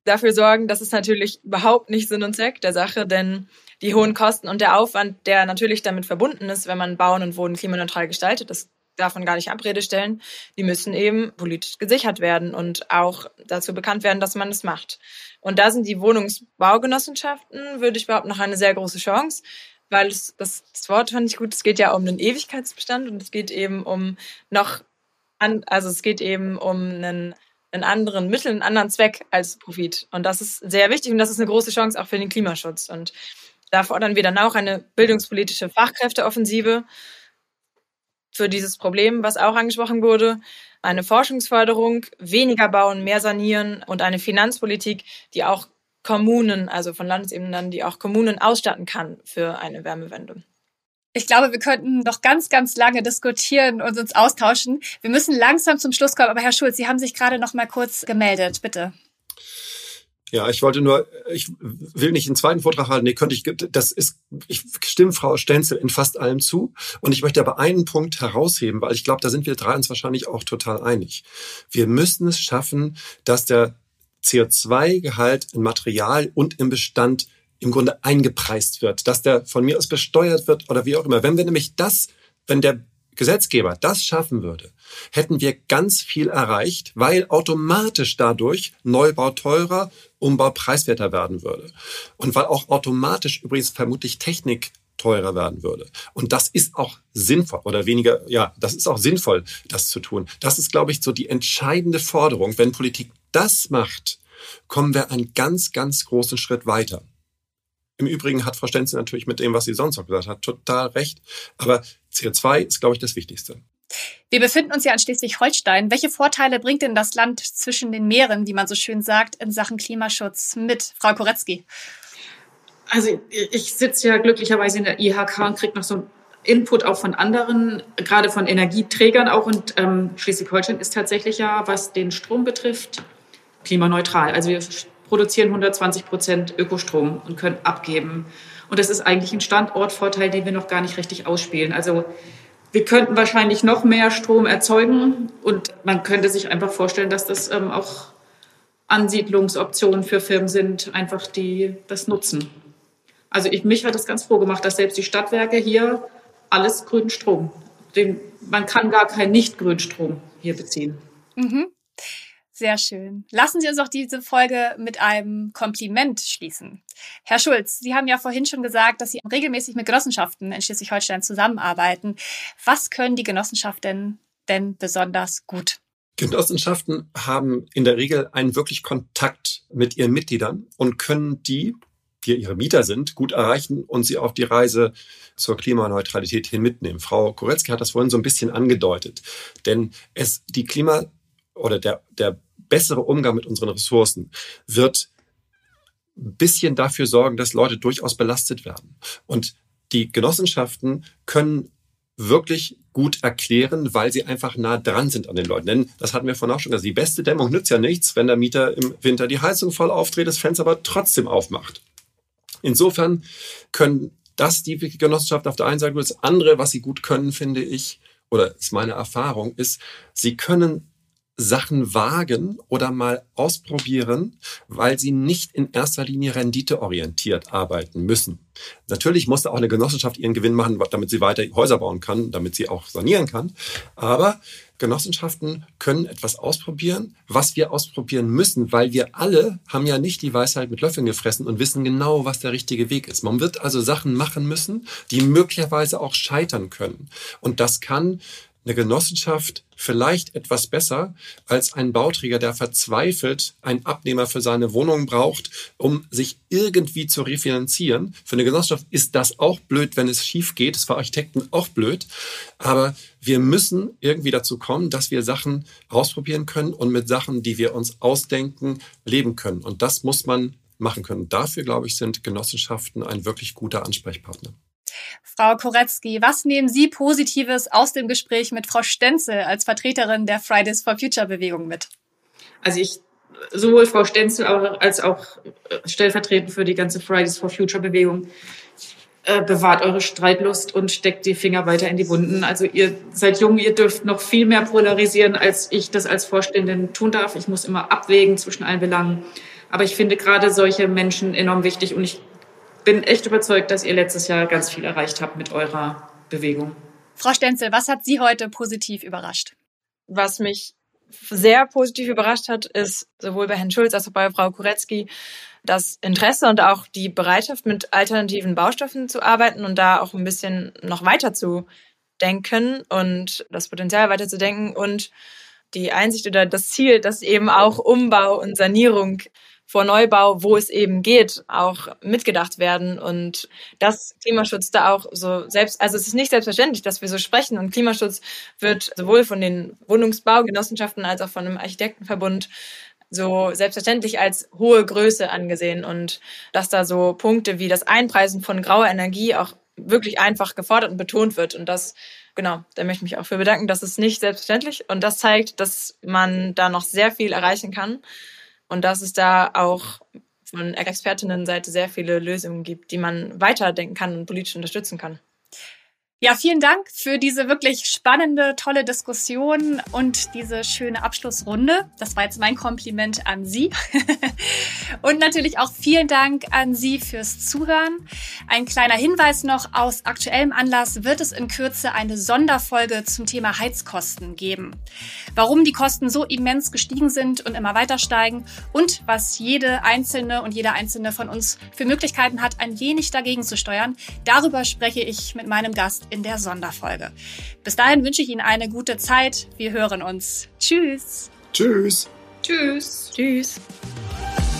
dafür sorgen. Das ist natürlich überhaupt nicht Sinn und Zweck der Sache, denn die hohen Kosten und der Aufwand, der natürlich damit verbunden ist, wenn man Bauen und Wohnen klimaneutral gestaltet, das davon gar nicht Abrede stellen, die müssen eben politisch gesichert werden und auch dazu bekannt werden, dass man es macht. Und da sind die Wohnungsbaugenossenschaften, würde ich behaupten, noch eine sehr große Chance, weil es, das, das Wort fand ich gut, es geht ja um einen Ewigkeitsbestand und es geht eben um noch, an, also es geht eben um einen, einen anderen Mittel, einen anderen Zweck als Profit. Und das ist sehr wichtig und das ist eine große Chance auch für den Klimaschutz. Und da fordern wir dann auch eine bildungspolitische Fachkräfteoffensive für dieses Problem, was auch angesprochen wurde. Eine Forschungsförderung, weniger bauen, mehr sanieren und eine Finanzpolitik, die auch Kommunen, also von Landesebene dann, die auch Kommunen ausstatten kann für eine Wärmewende. Ich glaube, wir könnten noch ganz, ganz lange diskutieren und uns austauschen. Wir müssen langsam zum Schluss kommen. Aber Herr Schulz, Sie haben sich gerade noch mal kurz gemeldet. Bitte. Ja, ich wollte nur, ich will nicht einen zweiten Vortrag halten. Nee, könnte ich, das ist, ich stimme Frau Stenzel in fast allem zu. Und ich möchte aber einen Punkt herausheben, weil ich glaube, da sind wir drei uns wahrscheinlich auch total einig. Wir müssen es schaffen, dass der CO2-Gehalt im Material und im Bestand im Grunde eingepreist wird, dass der von mir aus besteuert wird oder wie auch immer. Wenn wir nämlich das, wenn der Gesetzgeber das schaffen würde, hätten wir ganz viel erreicht, weil automatisch dadurch Neubau teurer, Umbau preiswerter werden würde. Und weil auch automatisch übrigens vermutlich Technik teurer werden würde. Und das ist auch sinnvoll oder weniger, ja, das ist auch sinnvoll, das zu tun. Das ist, glaube ich, so die entscheidende Forderung. Wenn Politik das macht, kommen wir einen ganz, ganz großen Schritt weiter. Im Übrigen hat Frau Stenzel natürlich mit dem, was sie sonst noch gesagt hat, total recht. Aber CO2 ist, glaube ich, das Wichtigste. Wir befinden uns ja in Schleswig-Holstein. Welche Vorteile bringt denn das Land zwischen den Meeren, wie man so schön sagt, in Sachen Klimaschutz mit? Frau Koretzki. Also ich sitze ja glücklicherweise in der IHK und kriege noch so einen Input auch von anderen, gerade von Energieträgern auch. Und ähm, Schleswig-Holstein ist tatsächlich ja, was den Strom betrifft, klimaneutral. Also wir produzieren 120 Prozent Ökostrom und können abgeben. Und das ist eigentlich ein Standortvorteil, den wir noch gar nicht richtig ausspielen. Also wir könnten wahrscheinlich noch mehr Strom erzeugen und man könnte sich einfach vorstellen, dass das ähm, auch Ansiedlungsoptionen für Firmen sind, einfach die das nutzen. Also ich, mich hat das ganz froh gemacht, dass selbst die Stadtwerke hier alles grünen Strom, den, man kann gar keinen nicht grünen Strom hier beziehen. Mhm. Sehr schön. Lassen Sie uns auch diese Folge mit einem Kompliment schließen. Herr Schulz, Sie haben ja vorhin schon gesagt, dass Sie regelmäßig mit Genossenschaften in Schleswig-Holstein zusammenarbeiten. Was können die Genossenschaften denn besonders gut? Genossenschaften haben in der Regel einen wirklich Kontakt mit ihren Mitgliedern und können die, die ihre Mieter sind, gut erreichen und sie auf die Reise zur Klimaneutralität hin mitnehmen. Frau Koretzki hat das vorhin so ein bisschen angedeutet. Denn es, die Klima oder der, der bessere Umgang mit unseren Ressourcen wird ein bisschen dafür sorgen, dass Leute durchaus belastet werden. Und die Genossenschaften können wirklich gut erklären, weil sie einfach nah dran sind an den Leuten. Denn das hatten wir vorhin auch schon gesagt. Die beste Dämmung nützt ja nichts, wenn der Mieter im Winter die Heizung voll aufdreht, das Fenster aber trotzdem aufmacht. Insofern können das die Genossenschaft auf der einen Seite, das andere, was sie gut können, finde ich, oder ist meine Erfahrung, ist, sie können Sachen wagen oder mal ausprobieren, weil sie nicht in erster Linie renditeorientiert arbeiten müssen. Natürlich muss da auch eine Genossenschaft ihren Gewinn machen, damit sie weiter Häuser bauen kann, damit sie auch sanieren kann. Aber Genossenschaften können etwas ausprobieren, was wir ausprobieren müssen, weil wir alle haben ja nicht die Weisheit mit Löffeln gefressen und wissen genau, was der richtige Weg ist. Man wird also Sachen machen müssen, die möglicherweise auch scheitern können. Und das kann eine Genossenschaft vielleicht etwas besser als ein Bauträger, der verzweifelt einen Abnehmer für seine Wohnung braucht, um sich irgendwie zu refinanzieren. Für eine Genossenschaft ist das auch blöd, wenn es schief geht. Das für Architekten auch blöd. Aber wir müssen irgendwie dazu kommen, dass wir Sachen ausprobieren können und mit Sachen, die wir uns ausdenken, leben können. Und das muss man machen können. Dafür, glaube ich, sind Genossenschaften ein wirklich guter Ansprechpartner. Frau Koretzky, was nehmen Sie Positives aus dem Gespräch mit Frau Stenzel als Vertreterin der Fridays for Future Bewegung mit? Also ich, sowohl Frau Stenzel als auch äh, stellvertretend für die ganze Fridays for Future Bewegung, äh, bewahrt eure Streitlust und steckt die Finger weiter in die Wunden. Also ihr seid jung, ihr dürft noch viel mehr polarisieren, als ich das als Vorständin tun darf. Ich muss immer abwägen zwischen allen Belangen. Aber ich finde gerade solche Menschen enorm wichtig und ich bin echt überzeugt, dass ihr letztes Jahr ganz viel erreicht habt mit eurer Bewegung. Frau Stenzel, was hat Sie heute positiv überrascht? Was mich sehr positiv überrascht hat, ist sowohl bei Herrn Schulz als auch bei Frau Kurecki das Interesse und auch die Bereitschaft, mit alternativen Baustoffen zu arbeiten und da auch ein bisschen noch weiter zu denken und das Potenzial weiter zu denken und die Einsicht oder das Ziel, dass eben auch Umbau und Sanierung vor Neubau, wo es eben geht, auch mitgedacht werden. Und dass Klimaschutz da auch so selbst, also es ist nicht selbstverständlich, dass wir so sprechen. Und Klimaschutz wird sowohl von den Wohnungsbaugenossenschaften als auch von dem Architektenverbund so selbstverständlich als hohe Größe angesehen. Und dass da so Punkte wie das Einpreisen von grauer Energie auch wirklich einfach gefordert und betont wird. Und das genau, da möchte ich mich auch für bedanken. Das ist nicht selbstverständlich. Und das zeigt, dass man da noch sehr viel erreichen kann und dass es da auch von Expertinnenseite sehr viele Lösungen gibt, die man weiterdenken kann und politisch unterstützen kann. Ja, vielen Dank für diese wirklich spannende, tolle Diskussion und diese schöne Abschlussrunde. Das war jetzt mein Kompliment an Sie. und natürlich auch vielen Dank an Sie fürs Zuhören. Ein kleiner Hinweis noch, aus aktuellem Anlass wird es in Kürze eine Sonderfolge zum Thema Heizkosten geben. Warum die Kosten so immens gestiegen sind und immer weiter steigen und was jede einzelne und jeder einzelne von uns für Möglichkeiten hat, ein wenig dagegen zu steuern, darüber spreche ich mit meinem Gast in der Sonderfolge. Bis dahin wünsche ich Ihnen eine gute Zeit. Wir hören uns. Tschüss. Tschüss. Tschüss. Tschüss.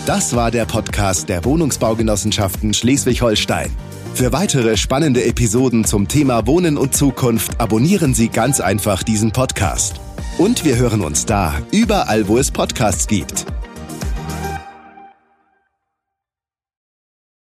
Das war der Podcast der Wohnungsbaugenossenschaften Schleswig-Holstein. Für weitere spannende Episoden zum Thema Wohnen und Zukunft abonnieren Sie ganz einfach diesen Podcast. Und wir hören uns da, überall, wo es Podcasts gibt.